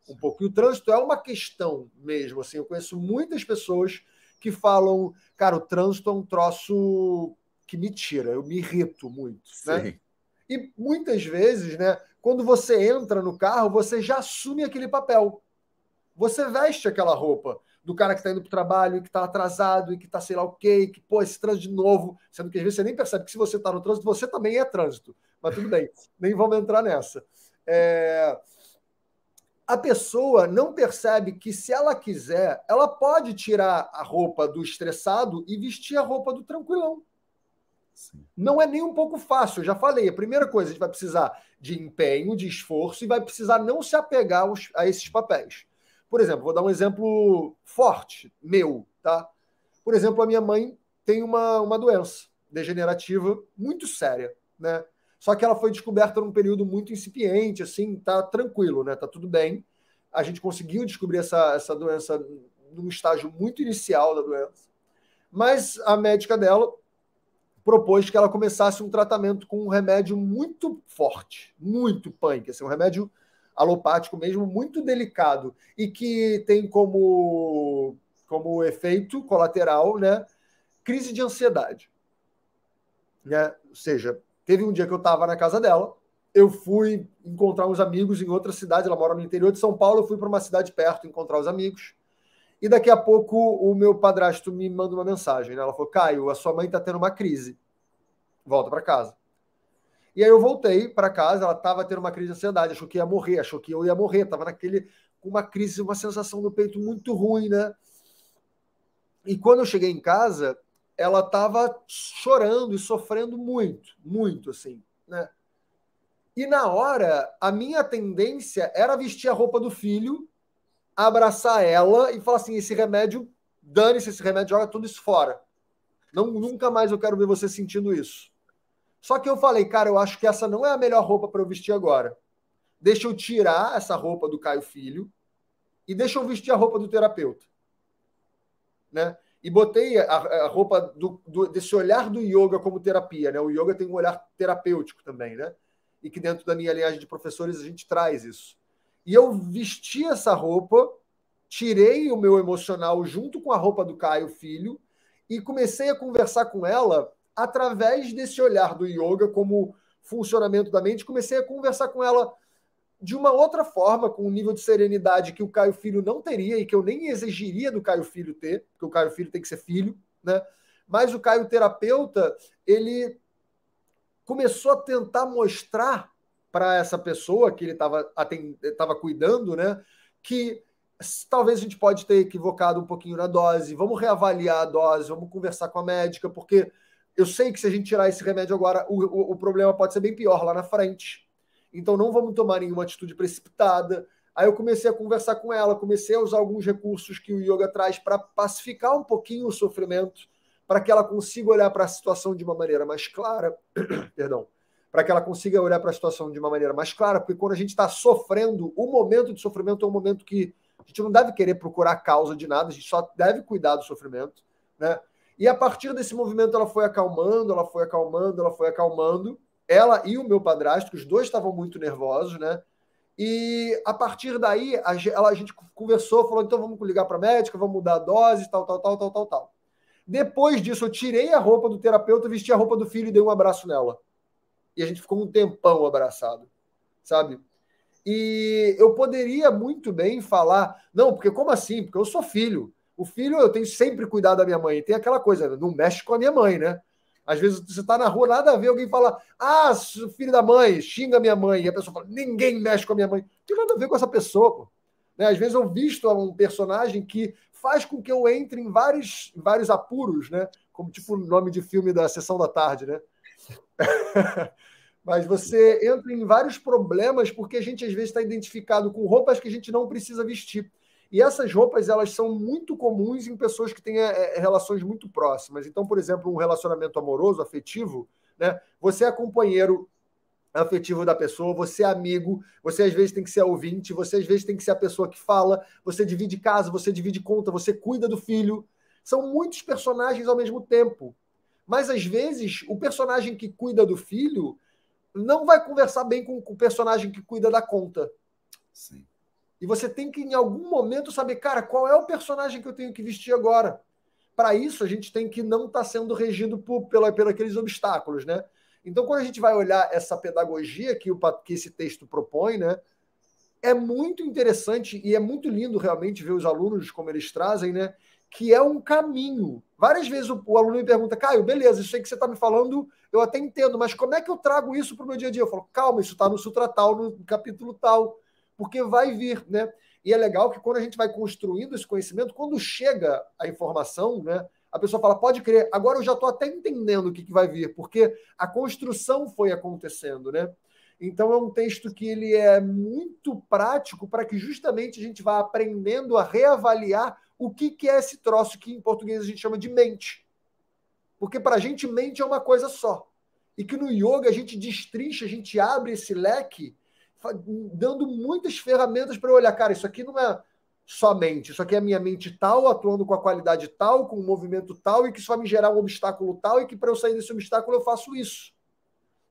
Um pouco. E o trânsito é uma questão mesmo. Assim, eu conheço muitas pessoas que falam, cara, o trânsito é um troço que me tira, eu me irrito muito, né? E muitas vezes, né, quando você entra no carro, você já assume aquele papel. Você veste aquela roupa do cara que está indo para o trabalho e que está atrasado e que está sei lá o quê, que, pô, esse trânsito de novo, sendo que às vezes você nem percebe que se você está no trânsito, você também é trânsito. Mas tudo bem, nem vamos entrar nessa. É a pessoa não percebe que, se ela quiser, ela pode tirar a roupa do estressado e vestir a roupa do tranquilão. Sim. Não é nem um pouco fácil, eu já falei. A primeira coisa, a gente vai precisar de empenho, de esforço e vai precisar não se apegar aos, a esses papéis. Por exemplo, vou dar um exemplo forte, meu, tá? Por exemplo, a minha mãe tem uma, uma doença degenerativa muito séria, né? Só que ela foi descoberta num período muito incipiente, assim, tá tranquilo, né? Tá tudo bem. A gente conseguiu descobrir essa, essa doença num estágio muito inicial da doença. Mas a médica dela propôs que ela começasse um tratamento com um remédio muito forte, muito punk, assim, um remédio alopático mesmo, muito delicado, e que tem como, como efeito colateral né, crise de ansiedade. Né? Ou seja, teve um dia que eu estava na casa dela, eu fui encontrar uns amigos em outra cidade, ela mora no interior de São Paulo, eu fui para uma cidade perto encontrar os amigos. E daqui a pouco o meu padrasto me manda uma mensagem. Né? Ela falou: Caio, a sua mãe está tendo uma crise. Volta para casa. E aí eu voltei para casa, ela estava tendo uma crise de ansiedade, achou que ia morrer, achou que eu ia morrer, estava naquele com uma crise, uma sensação no peito muito ruim, né? E quando eu cheguei em casa, ela estava chorando e sofrendo muito, muito assim, né? E na hora, a minha tendência era vestir a roupa do filho abraçar ela e falar assim: esse remédio, dane-se, esse remédio, joga tudo isso fora. Não, nunca mais eu quero ver você sentindo isso. Só que eu falei, cara, eu acho que essa não é a melhor roupa para eu vestir agora. Deixa eu tirar essa roupa do Caio Filho e deixa eu vestir a roupa do terapeuta. Né? E botei a, a roupa do, do, desse olhar do yoga como terapia. Né? O yoga tem um olhar terapêutico também, né? E que dentro da minha linhagem de professores a gente traz isso. E eu vesti essa roupa, tirei o meu emocional junto com a roupa do Caio Filho e comecei a conversar com ela através desse olhar do yoga como funcionamento da mente. Comecei a conversar com ela de uma outra forma, com um nível de serenidade que o Caio Filho não teria e que eu nem exigiria do Caio Filho ter, porque o Caio Filho tem que ser filho, né? Mas o Caio terapeuta, ele começou a tentar mostrar para essa pessoa que ele estava cuidando, né? Que talvez a gente pode ter equivocado um pouquinho na dose. Vamos reavaliar a dose, vamos conversar com a médica, porque eu sei que se a gente tirar esse remédio agora, o, o, o problema pode ser bem pior lá na frente. Então não vamos tomar nenhuma atitude precipitada. Aí eu comecei a conversar com ela, comecei a usar alguns recursos que o yoga traz para pacificar um pouquinho o sofrimento, para que ela consiga olhar para a situação de uma maneira mais clara. (clears throat) Perdão para que ela consiga olhar para a situação de uma maneira mais clara, porque quando a gente está sofrendo, o momento de sofrimento é um momento que a gente não deve querer procurar a causa de nada, a gente só deve cuidar do sofrimento, né? E a partir desse movimento ela foi acalmando, ela foi acalmando, ela foi acalmando. Ela e o meu padrasto, os dois estavam muito nervosos, né? E a partir daí a, ela, a gente conversou, falou: então vamos ligar para a médica, vamos mudar a dose, tal, tal, tal, tal, tal, tal. Depois disso, eu tirei a roupa do terapeuta, vesti a roupa do filho e dei um abraço nela e a gente ficou um tempão abraçado, sabe? E eu poderia muito bem falar, não, porque como assim? Porque eu sou filho. O filho, eu tenho sempre cuidado da minha mãe. Tem aquela coisa, não mexe com a minha mãe, né? Às vezes você está na rua, nada a ver, alguém fala, ah, filho da mãe, xinga minha mãe. E a pessoa fala, ninguém mexe com a minha mãe. Não tem nada a ver com essa pessoa, pô. Né? Às vezes eu visto um personagem que faz com que eu entre em vários, vários apuros, né? Como tipo o nome de filme da Sessão da Tarde, né? (laughs) Mas você entra em vários problemas porque a gente às vezes está identificado com roupas que a gente não precisa vestir. E essas roupas elas são muito comuns em pessoas que têm é, relações muito próximas. Então, por exemplo, um relacionamento amoroso, afetivo, né? Você é companheiro afetivo da pessoa, você é amigo, você às vezes tem que ser ouvinte, você às vezes tem que ser a pessoa que fala, você divide casa, você divide conta, você cuida do filho. São muitos personagens ao mesmo tempo. Mas às vezes o personagem que cuida do filho não vai conversar bem com o personagem que cuida da conta. Sim. E você tem que, em algum momento, saber, cara, qual é o personagem que eu tenho que vestir agora. Para isso, a gente tem que não estar tá sendo regido por, pela, por aqueles obstáculos, né? Então, quando a gente vai olhar essa pedagogia que, o, que esse texto propõe, né? É muito interessante e é muito lindo realmente ver os alunos como eles trazem, né? que é um caminho. Várias vezes o, o aluno me pergunta, Caio, beleza, isso aí que você está me falando, eu até entendo, mas como é que eu trago isso para o meu dia a dia? Eu falo, calma, isso está no sutra tal, no capítulo tal, porque vai vir, né? E é legal que quando a gente vai construindo esse conhecimento, quando chega a informação, né? A pessoa fala, pode crer, agora eu já estou até entendendo o que, que vai vir, porque a construção foi acontecendo, né? Então é um texto que ele é muito prático para que justamente a gente vá aprendendo a reavaliar o que, que é esse troço que em português a gente chama de mente. Porque para a gente, mente é uma coisa só. E que no yoga a gente destrincha, a gente abre esse leque, dando muitas ferramentas para olhar, cara, isso aqui não é somente, isso aqui é a minha mente tal, atuando com a qualidade tal, com o movimento tal, e que isso vai me gerar um obstáculo tal, e que para eu sair desse obstáculo eu faço isso.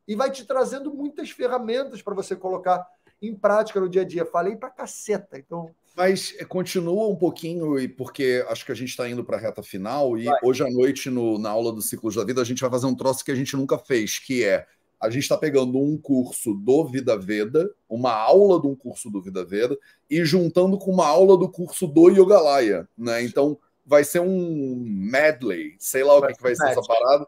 E vai te trazendo muitas ferramentas para você colocar em prática no dia a dia. Falei para caceta, então mas eh, continua um pouquinho, porque acho que a gente está indo para a reta final, e vai. hoje à noite, no, na aula do Ciclos da Vida, a gente vai fazer um troço que a gente nunca fez, que é a gente está pegando um curso do Vida Veda, uma aula de um curso do Vida Veda, e juntando com uma aula do curso do Yogalaya, né? Então vai ser um medley, sei lá o que, que vai ser essa parada.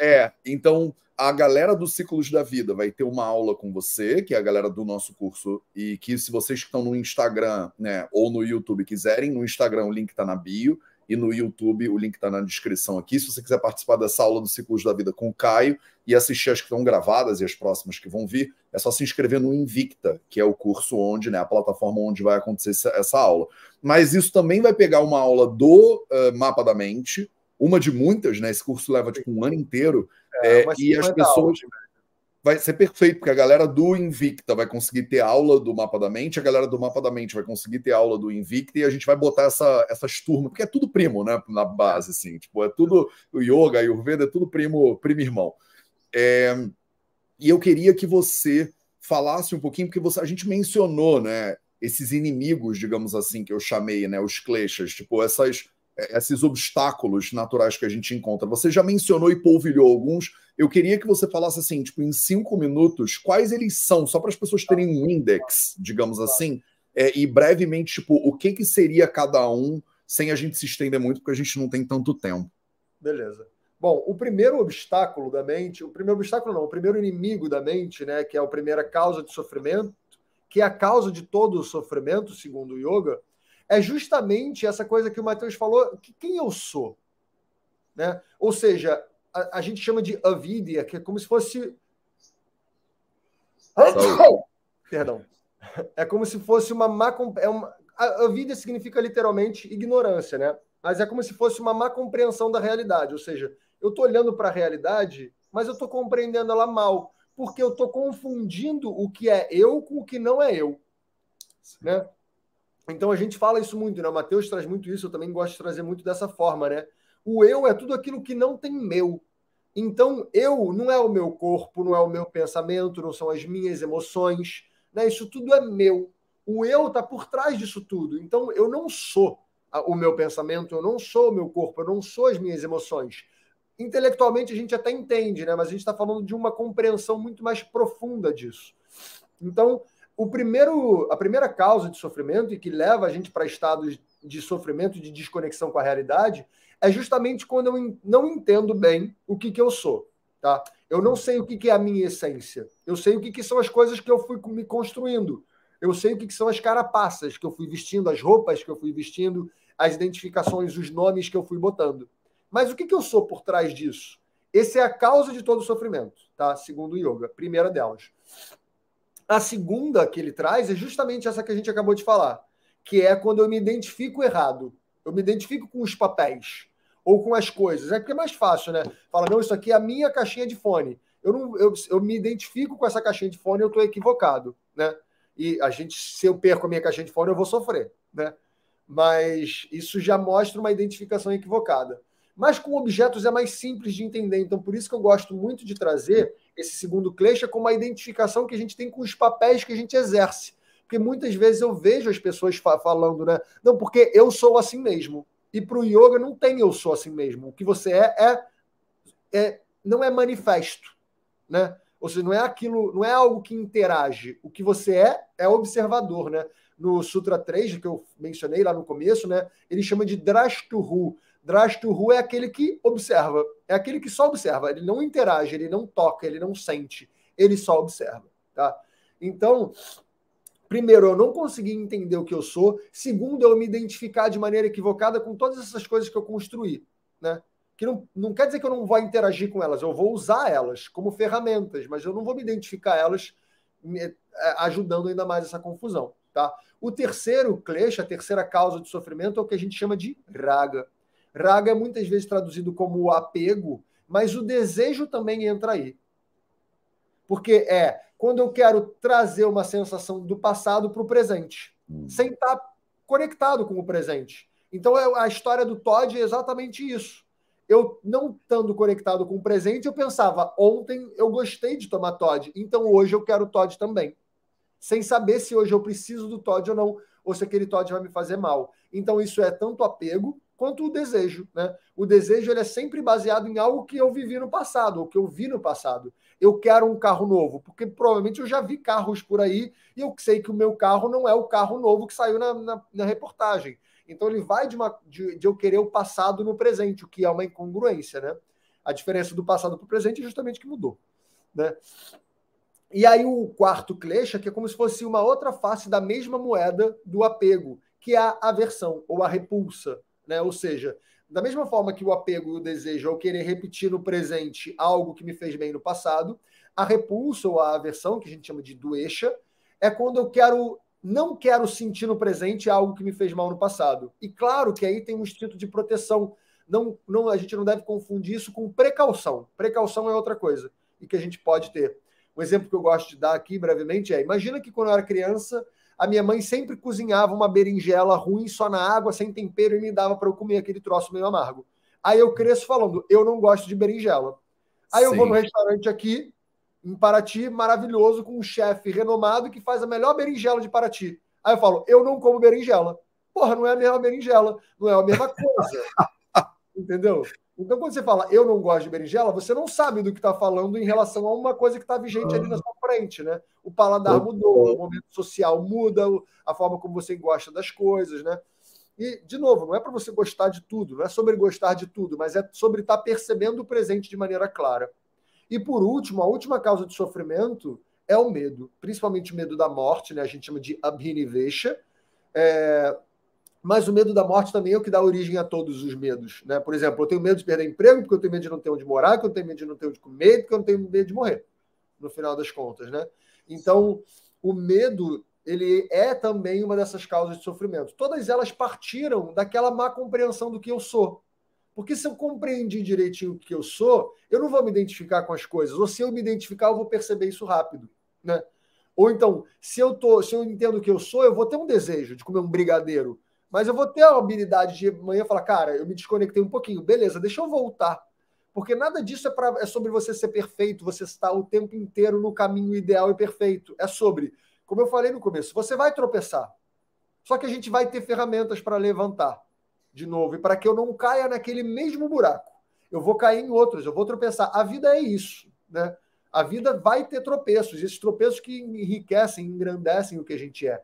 É, então a galera dos Ciclos da Vida vai ter uma aula com você, que é a galera do nosso curso, e que se vocês que estão no Instagram, né, ou no YouTube quiserem, no Instagram o link está na bio, e no YouTube o link está na descrição aqui. Se você quiser participar dessa aula dos Ciclos da Vida com o Caio e assistir as que estão gravadas e as próximas que vão vir, é só se inscrever no Invicta, que é o curso onde, né, a plataforma onde vai acontecer essa, aula. Mas isso também vai pegar uma aula do uh, Mapa da Mente, uma de muitas, né? Esse curso leva tipo um ano inteiro é, é, e as pessoas. Vai ser perfeito, porque a galera do Invicta vai conseguir ter aula do Mapa da Mente, a galera do Mapa da Mente vai conseguir ter aula do Invicta, e a gente vai botar essa, essas turmas, porque é tudo primo, né? Na base, assim, tipo, é tudo o yoga, o Ayurveda, é tudo primo, primo irmão. É, e eu queria que você falasse um pouquinho, porque você, a gente mencionou, né? Esses inimigos, digamos assim, que eu chamei, né? Os kleshas, tipo, essas esses obstáculos naturais que a gente encontra. Você já mencionou e polvilhou alguns. Eu queria que você falasse assim, tipo, em cinco minutos, quais eles são, só para as pessoas terem um index, digamos assim, é, e brevemente, tipo, o que, que seria cada um, sem a gente se estender muito, porque a gente não tem tanto tempo. Beleza. Bom, o primeiro obstáculo da mente, o primeiro obstáculo não, o primeiro inimigo da mente, né, que é a primeira causa de sofrimento, que é a causa de todo o sofrimento, segundo o yoga, é justamente essa coisa que o Matheus falou, que quem eu sou. Né? Ou seja, a, a gente chama de avidia, que é como se fosse. (laughs) Perdão. É como se fosse uma má. É uma... A avidia significa literalmente ignorância, né? Mas é como se fosse uma má compreensão da realidade. Ou seja, eu estou olhando para a realidade, mas eu estou compreendendo ela mal, porque eu estou confundindo o que é eu com o que não é eu. Né? Então a gente fala isso muito, né? O Mateus traz muito isso, eu também gosto de trazer muito dessa forma, né? O eu é tudo aquilo que não tem meu. Então, eu não é o meu corpo, não é o meu pensamento, não são as minhas emoções, né? Isso tudo é meu. O eu está por trás disso tudo. Então, eu não sou o meu pensamento, eu não sou o meu corpo, eu não sou as minhas emoções. Intelectualmente a gente até entende, né? Mas a gente está falando de uma compreensão muito mais profunda disso. Então, o primeiro, a primeira causa de sofrimento e que leva a gente para estados de sofrimento, de desconexão com a realidade, é justamente quando eu não entendo bem o que, que eu sou. Tá? Eu não sei o que, que é a minha essência. Eu sei o que, que são as coisas que eu fui me construindo. Eu sei o que, que são as carapaças que eu fui vestindo, as roupas que eu fui vestindo, as identificações, os nomes que eu fui botando. Mas o que, que eu sou por trás disso? Essa é a causa de todo sofrimento, tá? Segundo o yoga, primeira delas. A segunda que ele traz é justamente essa que a gente acabou de falar, que é quando eu me identifico errado. Eu me identifico com os papéis ou com as coisas. É porque é mais fácil, né? Fala, não, isso aqui é a minha caixinha de fone. Eu, não, eu, eu me identifico com essa caixinha de fone eu estou equivocado, né? E a gente, se eu perco a minha caixinha de fone, eu vou sofrer, né? Mas isso já mostra uma identificação equivocada. Mas com objetos é mais simples de entender. Então, por isso que eu gosto muito de trazer esse segundo klesha como a identificação que a gente tem com os papéis que a gente exerce. Porque muitas vezes eu vejo as pessoas falando, né? Não, porque eu sou assim mesmo. E para o yoga não tem eu sou assim mesmo. O que você é, é, é não é manifesto, né? Ou seja, não é aquilo, não é algo que interage. O que você é é observador, né? No Sutra 3, que eu mencionei lá no começo, né? Ele chama de Drashtuhu, Drashtuhu é aquele que observa, é aquele que só observa, ele não interage, ele não toca, ele não sente, ele só observa, tá? Então, primeiro, eu não consegui entender o que eu sou, segundo, eu me identificar de maneira equivocada com todas essas coisas que eu construí, né? Que não, não quer dizer que eu não vou interagir com elas, eu vou usar elas como ferramentas, mas eu não vou me identificar elas é, ajudando ainda mais essa confusão, tá? O terceiro klesha, a terceira causa de sofrimento é o que a gente chama de raga. Raga é muitas vezes traduzido como apego, Mas o desejo também entra aí. Porque é quando eu quero trazer uma sensação do passado para o presente, hum. sem estar tá conectado com o presente. Então é, a história do Todd é exatamente isso. Eu não estando conectado com o presente, eu pensava, ontem eu gostei de tomar Todd, então hoje eu quero Todd também. Sem saber se hoje eu preciso do Todd ou não, ou se aquele Todd vai me fazer mal. Então isso é tanto apego quanto o desejo, né? O desejo ele é sempre baseado em algo que eu vivi no passado, ou que eu vi no passado. Eu quero um carro novo, porque provavelmente eu já vi carros por aí e eu sei que o meu carro não é o carro novo que saiu na, na, na reportagem. Então ele vai de, uma, de, de eu querer o passado no presente, o que é uma incongruência, né? A diferença do passado para o presente é justamente que mudou, né? E aí o quarto klesha, que é como se fosse uma outra face da mesma moeda do apego, que é a aversão ou a repulsa, né? Ou seja, da mesma forma que o apego e o desejo é o querer repetir no presente algo que me fez bem no passado, a repulsa ou a aversão, que a gente chama de doecha, é quando eu quero não quero sentir no presente algo que me fez mal no passado. E claro que aí tem um instinto de proteção. Não, não, a gente não deve confundir isso com precaução. Precaução é outra coisa e que a gente pode ter. Um exemplo que eu gosto de dar aqui brevemente é: imagina que quando eu era criança, a minha mãe sempre cozinhava uma berinjela ruim só na água, sem tempero, e me dava para eu comer aquele troço meio amargo. Aí eu cresço falando: eu não gosto de berinjela. Aí Sim. eu vou no restaurante aqui, em Paraty, maravilhoso, com um chefe renomado que faz a melhor berinjela de Paraty. Aí eu falo, eu não como berinjela. Porra, não é a mesma berinjela, não é a mesma coisa. (laughs) Entendeu? Então, quando você fala eu não gosto de berinjela, você não sabe do que está falando em relação a uma coisa que está vigente ali na sua frente, né? O paladar mudou, o momento social muda, a forma como você gosta das coisas, né? E, de novo, não é para você gostar de tudo, não é sobre gostar de tudo, mas é sobre estar tá percebendo o presente de maneira clara. E por último, a última causa de sofrimento é o medo, principalmente o medo da morte, né? A gente chama de abhinivesha. É... Mas o medo da morte também é o que dá origem a todos os medos, né? Por exemplo, eu tenho medo de perder emprego porque eu tenho medo de não ter onde morar, porque eu tenho medo de não ter onde comer, porque eu não tenho medo de morrer, no final das contas, né? Então, o medo ele é também uma dessas causas de sofrimento. Todas elas partiram daquela má compreensão do que eu sou. Porque se eu compreendi direitinho o que eu sou, eu não vou me identificar com as coisas. Ou se eu me identificar, eu vou perceber isso rápido, né? Ou então, se eu tô, se eu entendo o que eu sou, eu vou ter um desejo de comer um brigadeiro, mas eu vou ter a habilidade de amanhã falar, cara, eu me desconectei um pouquinho, beleza, deixa eu voltar. Porque nada disso é, pra, é sobre você ser perfeito, você estar o tempo inteiro no caminho ideal e perfeito. É sobre, como eu falei no começo, você vai tropeçar. Só que a gente vai ter ferramentas para levantar de novo, e para que eu não caia naquele mesmo buraco. Eu vou cair em outros, eu vou tropeçar. A vida é isso, né? A vida vai ter tropeços, esses tropeços que enriquecem, engrandecem o que a gente é.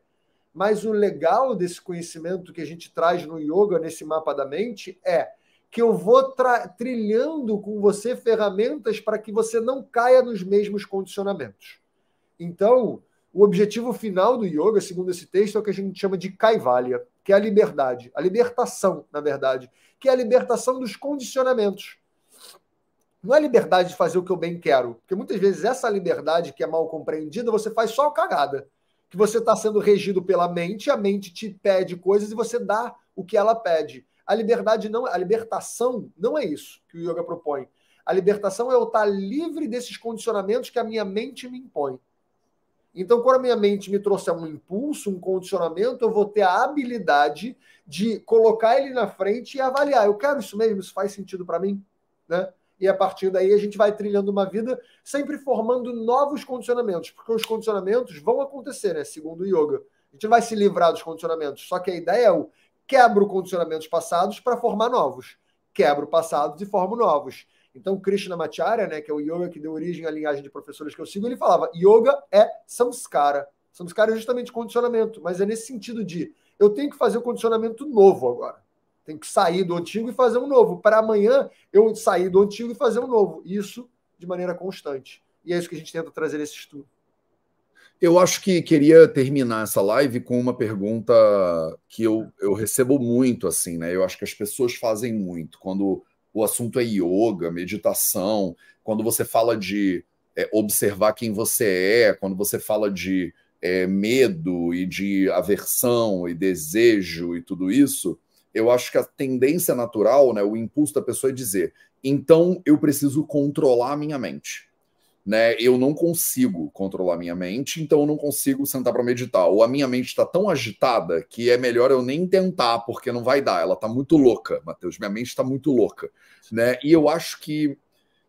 Mas o legal desse conhecimento que a gente traz no yoga, nesse mapa da mente, é que eu vou trilhando com você ferramentas para que você não caia nos mesmos condicionamentos. Então, o objetivo final do yoga, segundo esse texto, é o que a gente chama de kaivalya, que é a liberdade, a libertação, na verdade, que é a libertação dos condicionamentos. Não é liberdade de fazer o que eu bem quero, porque muitas vezes essa liberdade que é mal compreendida, você faz só cagada. Que você está sendo regido pela mente, a mente te pede coisas e você dá o que ela pede. A liberdade não, a libertação não é isso que o yoga propõe. A libertação é eu estar livre desses condicionamentos que a minha mente me impõe. Então, quando a minha mente me trouxer um impulso, um condicionamento, eu vou ter a habilidade de colocar ele na frente e avaliar. Eu quero isso mesmo, isso faz sentido para mim, né? E a partir daí a gente vai trilhando uma vida sempre formando novos condicionamentos, porque os condicionamentos vão acontecer, né? Segundo o yoga. A gente vai se livrar dos condicionamentos. Só que a ideia é o quebro condicionamentos passados para formar novos. Quebro passados e formo novos. Então, Krishnamacharya, né, que é o yoga que deu origem à linhagem de professores que eu sigo, ele falava: yoga é samskara. Samskara é justamente condicionamento, mas é nesse sentido de eu tenho que fazer um condicionamento novo agora. Tenho que sair do antigo e fazer um novo. Para amanhã eu sair do antigo e fazer um novo. Isso de maneira constante. E é isso que a gente tenta trazer nesse estudo. Eu acho que queria terminar essa live com uma pergunta que eu, eu recebo muito, assim, né? Eu acho que as pessoas fazem muito. Quando o assunto é yoga, meditação, quando você fala de é, observar quem você é, quando você fala de é, medo e de aversão e desejo e tudo isso, eu acho que a tendência natural, né, o impulso da pessoa é dizer: então eu preciso controlar a minha mente. Né, eu não consigo controlar minha mente, então eu não consigo sentar para meditar. Ou a minha mente está tão agitada que é melhor eu nem tentar, porque não vai dar. Ela está muito louca, Matheus. Minha mente está muito louca. Né? E eu acho que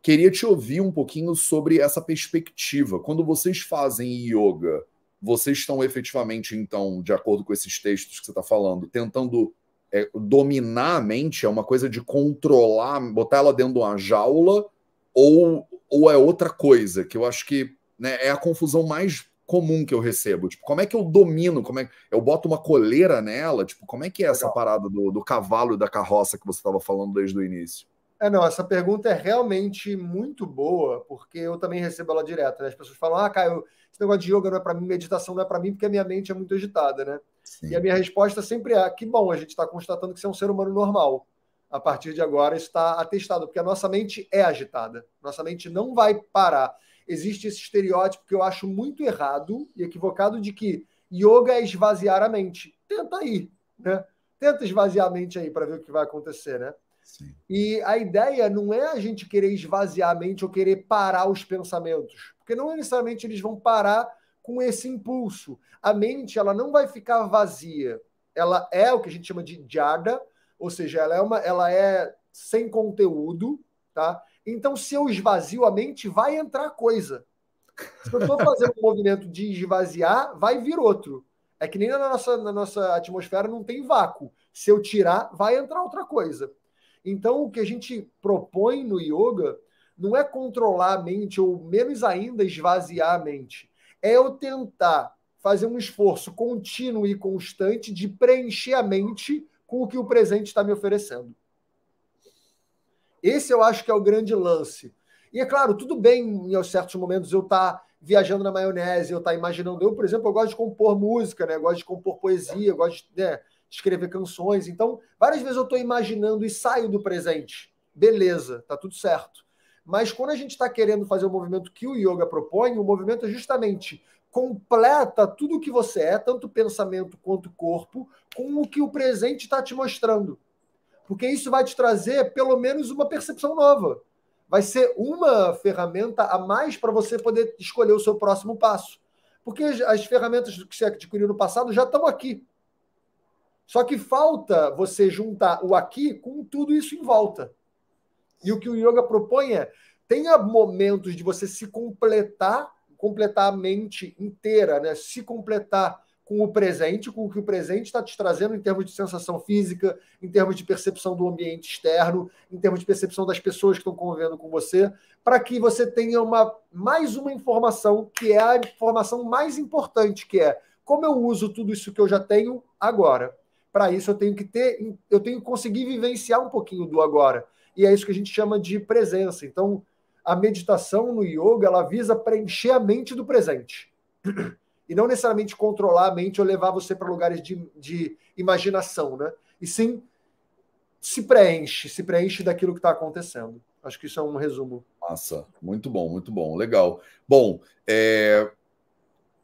queria te ouvir um pouquinho sobre essa perspectiva. Quando vocês fazem yoga, vocês estão efetivamente, então, de acordo com esses textos que você está falando, tentando é, dominar a mente? É uma coisa de controlar, botar ela dentro de uma jaula? Ou, ou é outra coisa? Que eu acho que né, é a confusão mais comum que eu recebo. Tipo, como é que eu domino? Como é eu boto uma coleira nela? Tipo, como é que é essa Legal. parada do, do cavalo e da carroça que você estava falando desde o início? É, não, essa pergunta é realmente muito boa, porque eu também recebo ela direto, né? As pessoas falam, ah, Caio, esse negócio de yoga não é para mim, meditação não é para mim, porque a minha mente é muito agitada, né? Sim. E a minha resposta sempre é, que bom, a gente está constatando que você é um ser humano normal. A partir de agora está atestado, porque a nossa mente é agitada. Nossa mente não vai parar. Existe esse estereótipo que eu acho muito errado e equivocado de que yoga é esvaziar a mente. Tenta aí, né? Tenta esvaziar a mente aí para ver o que vai acontecer, né? Sim. E a ideia não é a gente querer esvaziar a mente ou querer parar os pensamentos, porque não necessariamente eles vão parar com esse impulso. A mente ela não vai ficar vazia. Ela é o que a gente chama de jada, ou seja, ela é uma, ela é sem conteúdo, tá? Então, se eu esvazio a mente, vai entrar coisa. Se eu estou fazendo um movimento de esvaziar, vai vir outro. É que nem na nossa, na nossa atmosfera não tem vácuo. Se eu tirar, vai entrar outra coisa. Então, o que a gente propõe no yoga não é controlar a mente, ou menos ainda esvaziar a mente. É eu tentar fazer um esforço contínuo e constante de preencher a mente com o que o presente está me oferecendo. Esse eu acho que é o grande lance. E é claro, tudo bem em certos momentos eu estar tá viajando na maionese, eu estar tá imaginando. Eu, por exemplo, eu gosto de compor música, né? Gosto de compor poesia, gosto de, né? escrever canções. Então, várias vezes eu estou imaginando e saio do presente. Beleza, tá tudo certo. Mas quando a gente está querendo fazer o movimento que o yoga propõe, o movimento é justamente completa tudo o que você é, tanto pensamento quanto corpo, com o que o presente está te mostrando. Porque isso vai te trazer pelo menos uma percepção nova. Vai ser uma ferramenta a mais para você poder escolher o seu próximo passo. Porque as ferramentas que você adquiriu no passado já estão aqui. Só que falta você juntar o aqui com tudo isso em volta. E o que o yoga propõe é tenha momentos de você se completar, completar a mente inteira, né? Se completar com o presente, com o que o presente está te trazendo em termos de sensação física, em termos de percepção do ambiente externo, em termos de percepção das pessoas que estão convivendo com você, para que você tenha uma mais uma informação que é a informação mais importante, que é como eu uso tudo isso que eu já tenho agora. Para isso eu tenho que ter, eu tenho que conseguir vivenciar um pouquinho do agora. E é isso que a gente chama de presença. Então, a meditação no yoga, ela visa preencher a mente do presente. E não necessariamente controlar a mente ou levar você para lugares de, de imaginação, né? E sim se preenche, se preenche daquilo que está acontecendo. Acho que isso é um resumo. Massa, muito bom, muito bom, legal. Bom, é,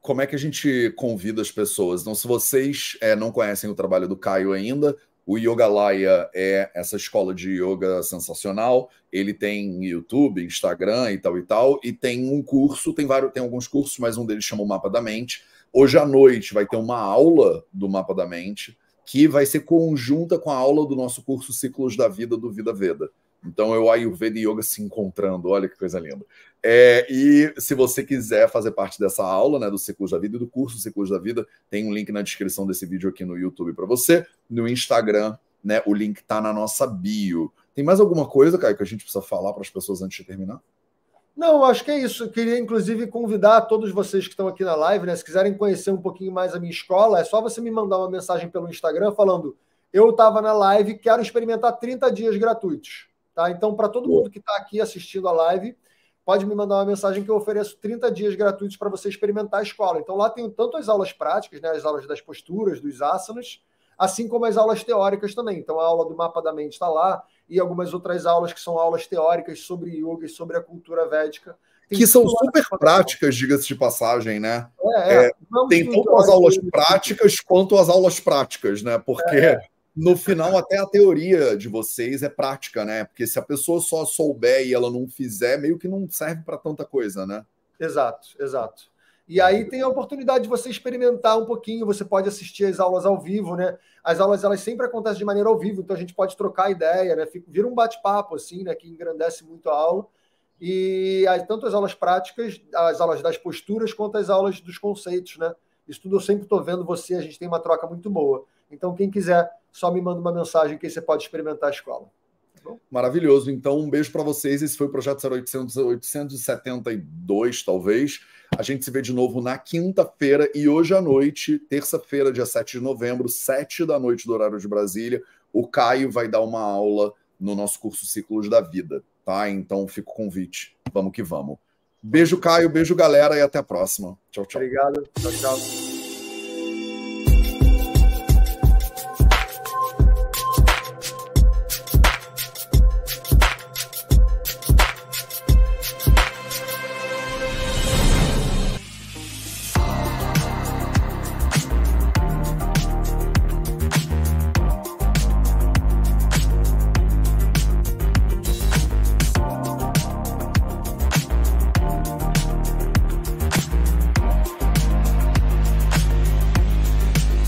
como é que a gente convida as pessoas? Então, se vocês é, não conhecem o trabalho do Caio ainda, o Yoga Laya é essa escola de yoga sensacional. Ele tem YouTube, Instagram e tal e tal. E tem um curso, tem vários, tem alguns cursos, mas um deles chama o Mapa da Mente. Hoje à noite vai ter uma aula do Mapa da Mente que vai ser conjunta com a aula do nosso curso Ciclos da Vida do Vida Veda. Então é o Ayurveda e Yoga se encontrando, olha que coisa linda. É, e se você quiser fazer parte dessa aula, né, do Ciclos da Vida e do curso Ciclos da Vida, tem um link na descrição desse vídeo aqui no YouTube para você. No Instagram, né, o link está na nossa bio. Tem mais alguma coisa, Caio, que a gente precisa falar para as pessoas antes de terminar? Não, acho que é isso. Eu queria, inclusive, convidar todos vocês que estão aqui na live, né? Se quiserem conhecer um pouquinho mais a minha escola, é só você me mandar uma mensagem pelo Instagram falando: eu estava na live, quero experimentar 30 dias gratuitos. Tá? Então, para todo mundo que está aqui assistindo a live, pode me mandar uma mensagem que eu ofereço 30 dias gratuitos para você experimentar a escola. Então, lá tem tanto as aulas práticas, né, as aulas das posturas, dos asanas, assim como as aulas teóricas também. Então, a aula do mapa da mente está lá e algumas outras aulas que são aulas teóricas sobre yoga e sobre a cultura védica. Tem que são super práticas, diga-se de passagem, né? É, é. É, tem tanto as aulas práticas quanto as aulas práticas, né? Porque é. No final, até a teoria de vocês é prática, né? Porque se a pessoa só souber e ela não fizer, meio que não serve para tanta coisa, né? Exato, exato. E aí tem a oportunidade de você experimentar um pouquinho, você pode assistir as aulas ao vivo, né? As aulas elas sempre acontecem de maneira ao vivo, então a gente pode trocar ideia, né? Vira um bate-papo assim, né, que engrandece muito a aula. E aí, tanto as aulas práticas, as aulas das posturas, quanto as aulas dos conceitos, né? Isso tudo eu sempre estou vendo você, a gente tem uma troca muito boa. Então, quem quiser, só me manda uma mensagem que você pode experimentar a escola. Tá Maravilhoso. Então, um beijo para vocês. Esse foi o projeto 0800, 872, talvez. A gente se vê de novo na quinta-feira e hoje à noite, terça-feira, dia 7 de novembro, 7 da noite do horário de Brasília, o Caio vai dar uma aula no nosso curso Ciclos da Vida, tá? Então fica o convite. Vamos que vamos. Beijo, Caio, beijo, galera, e até a próxima. Tchau, tchau. Obrigado. Tchau, tchau.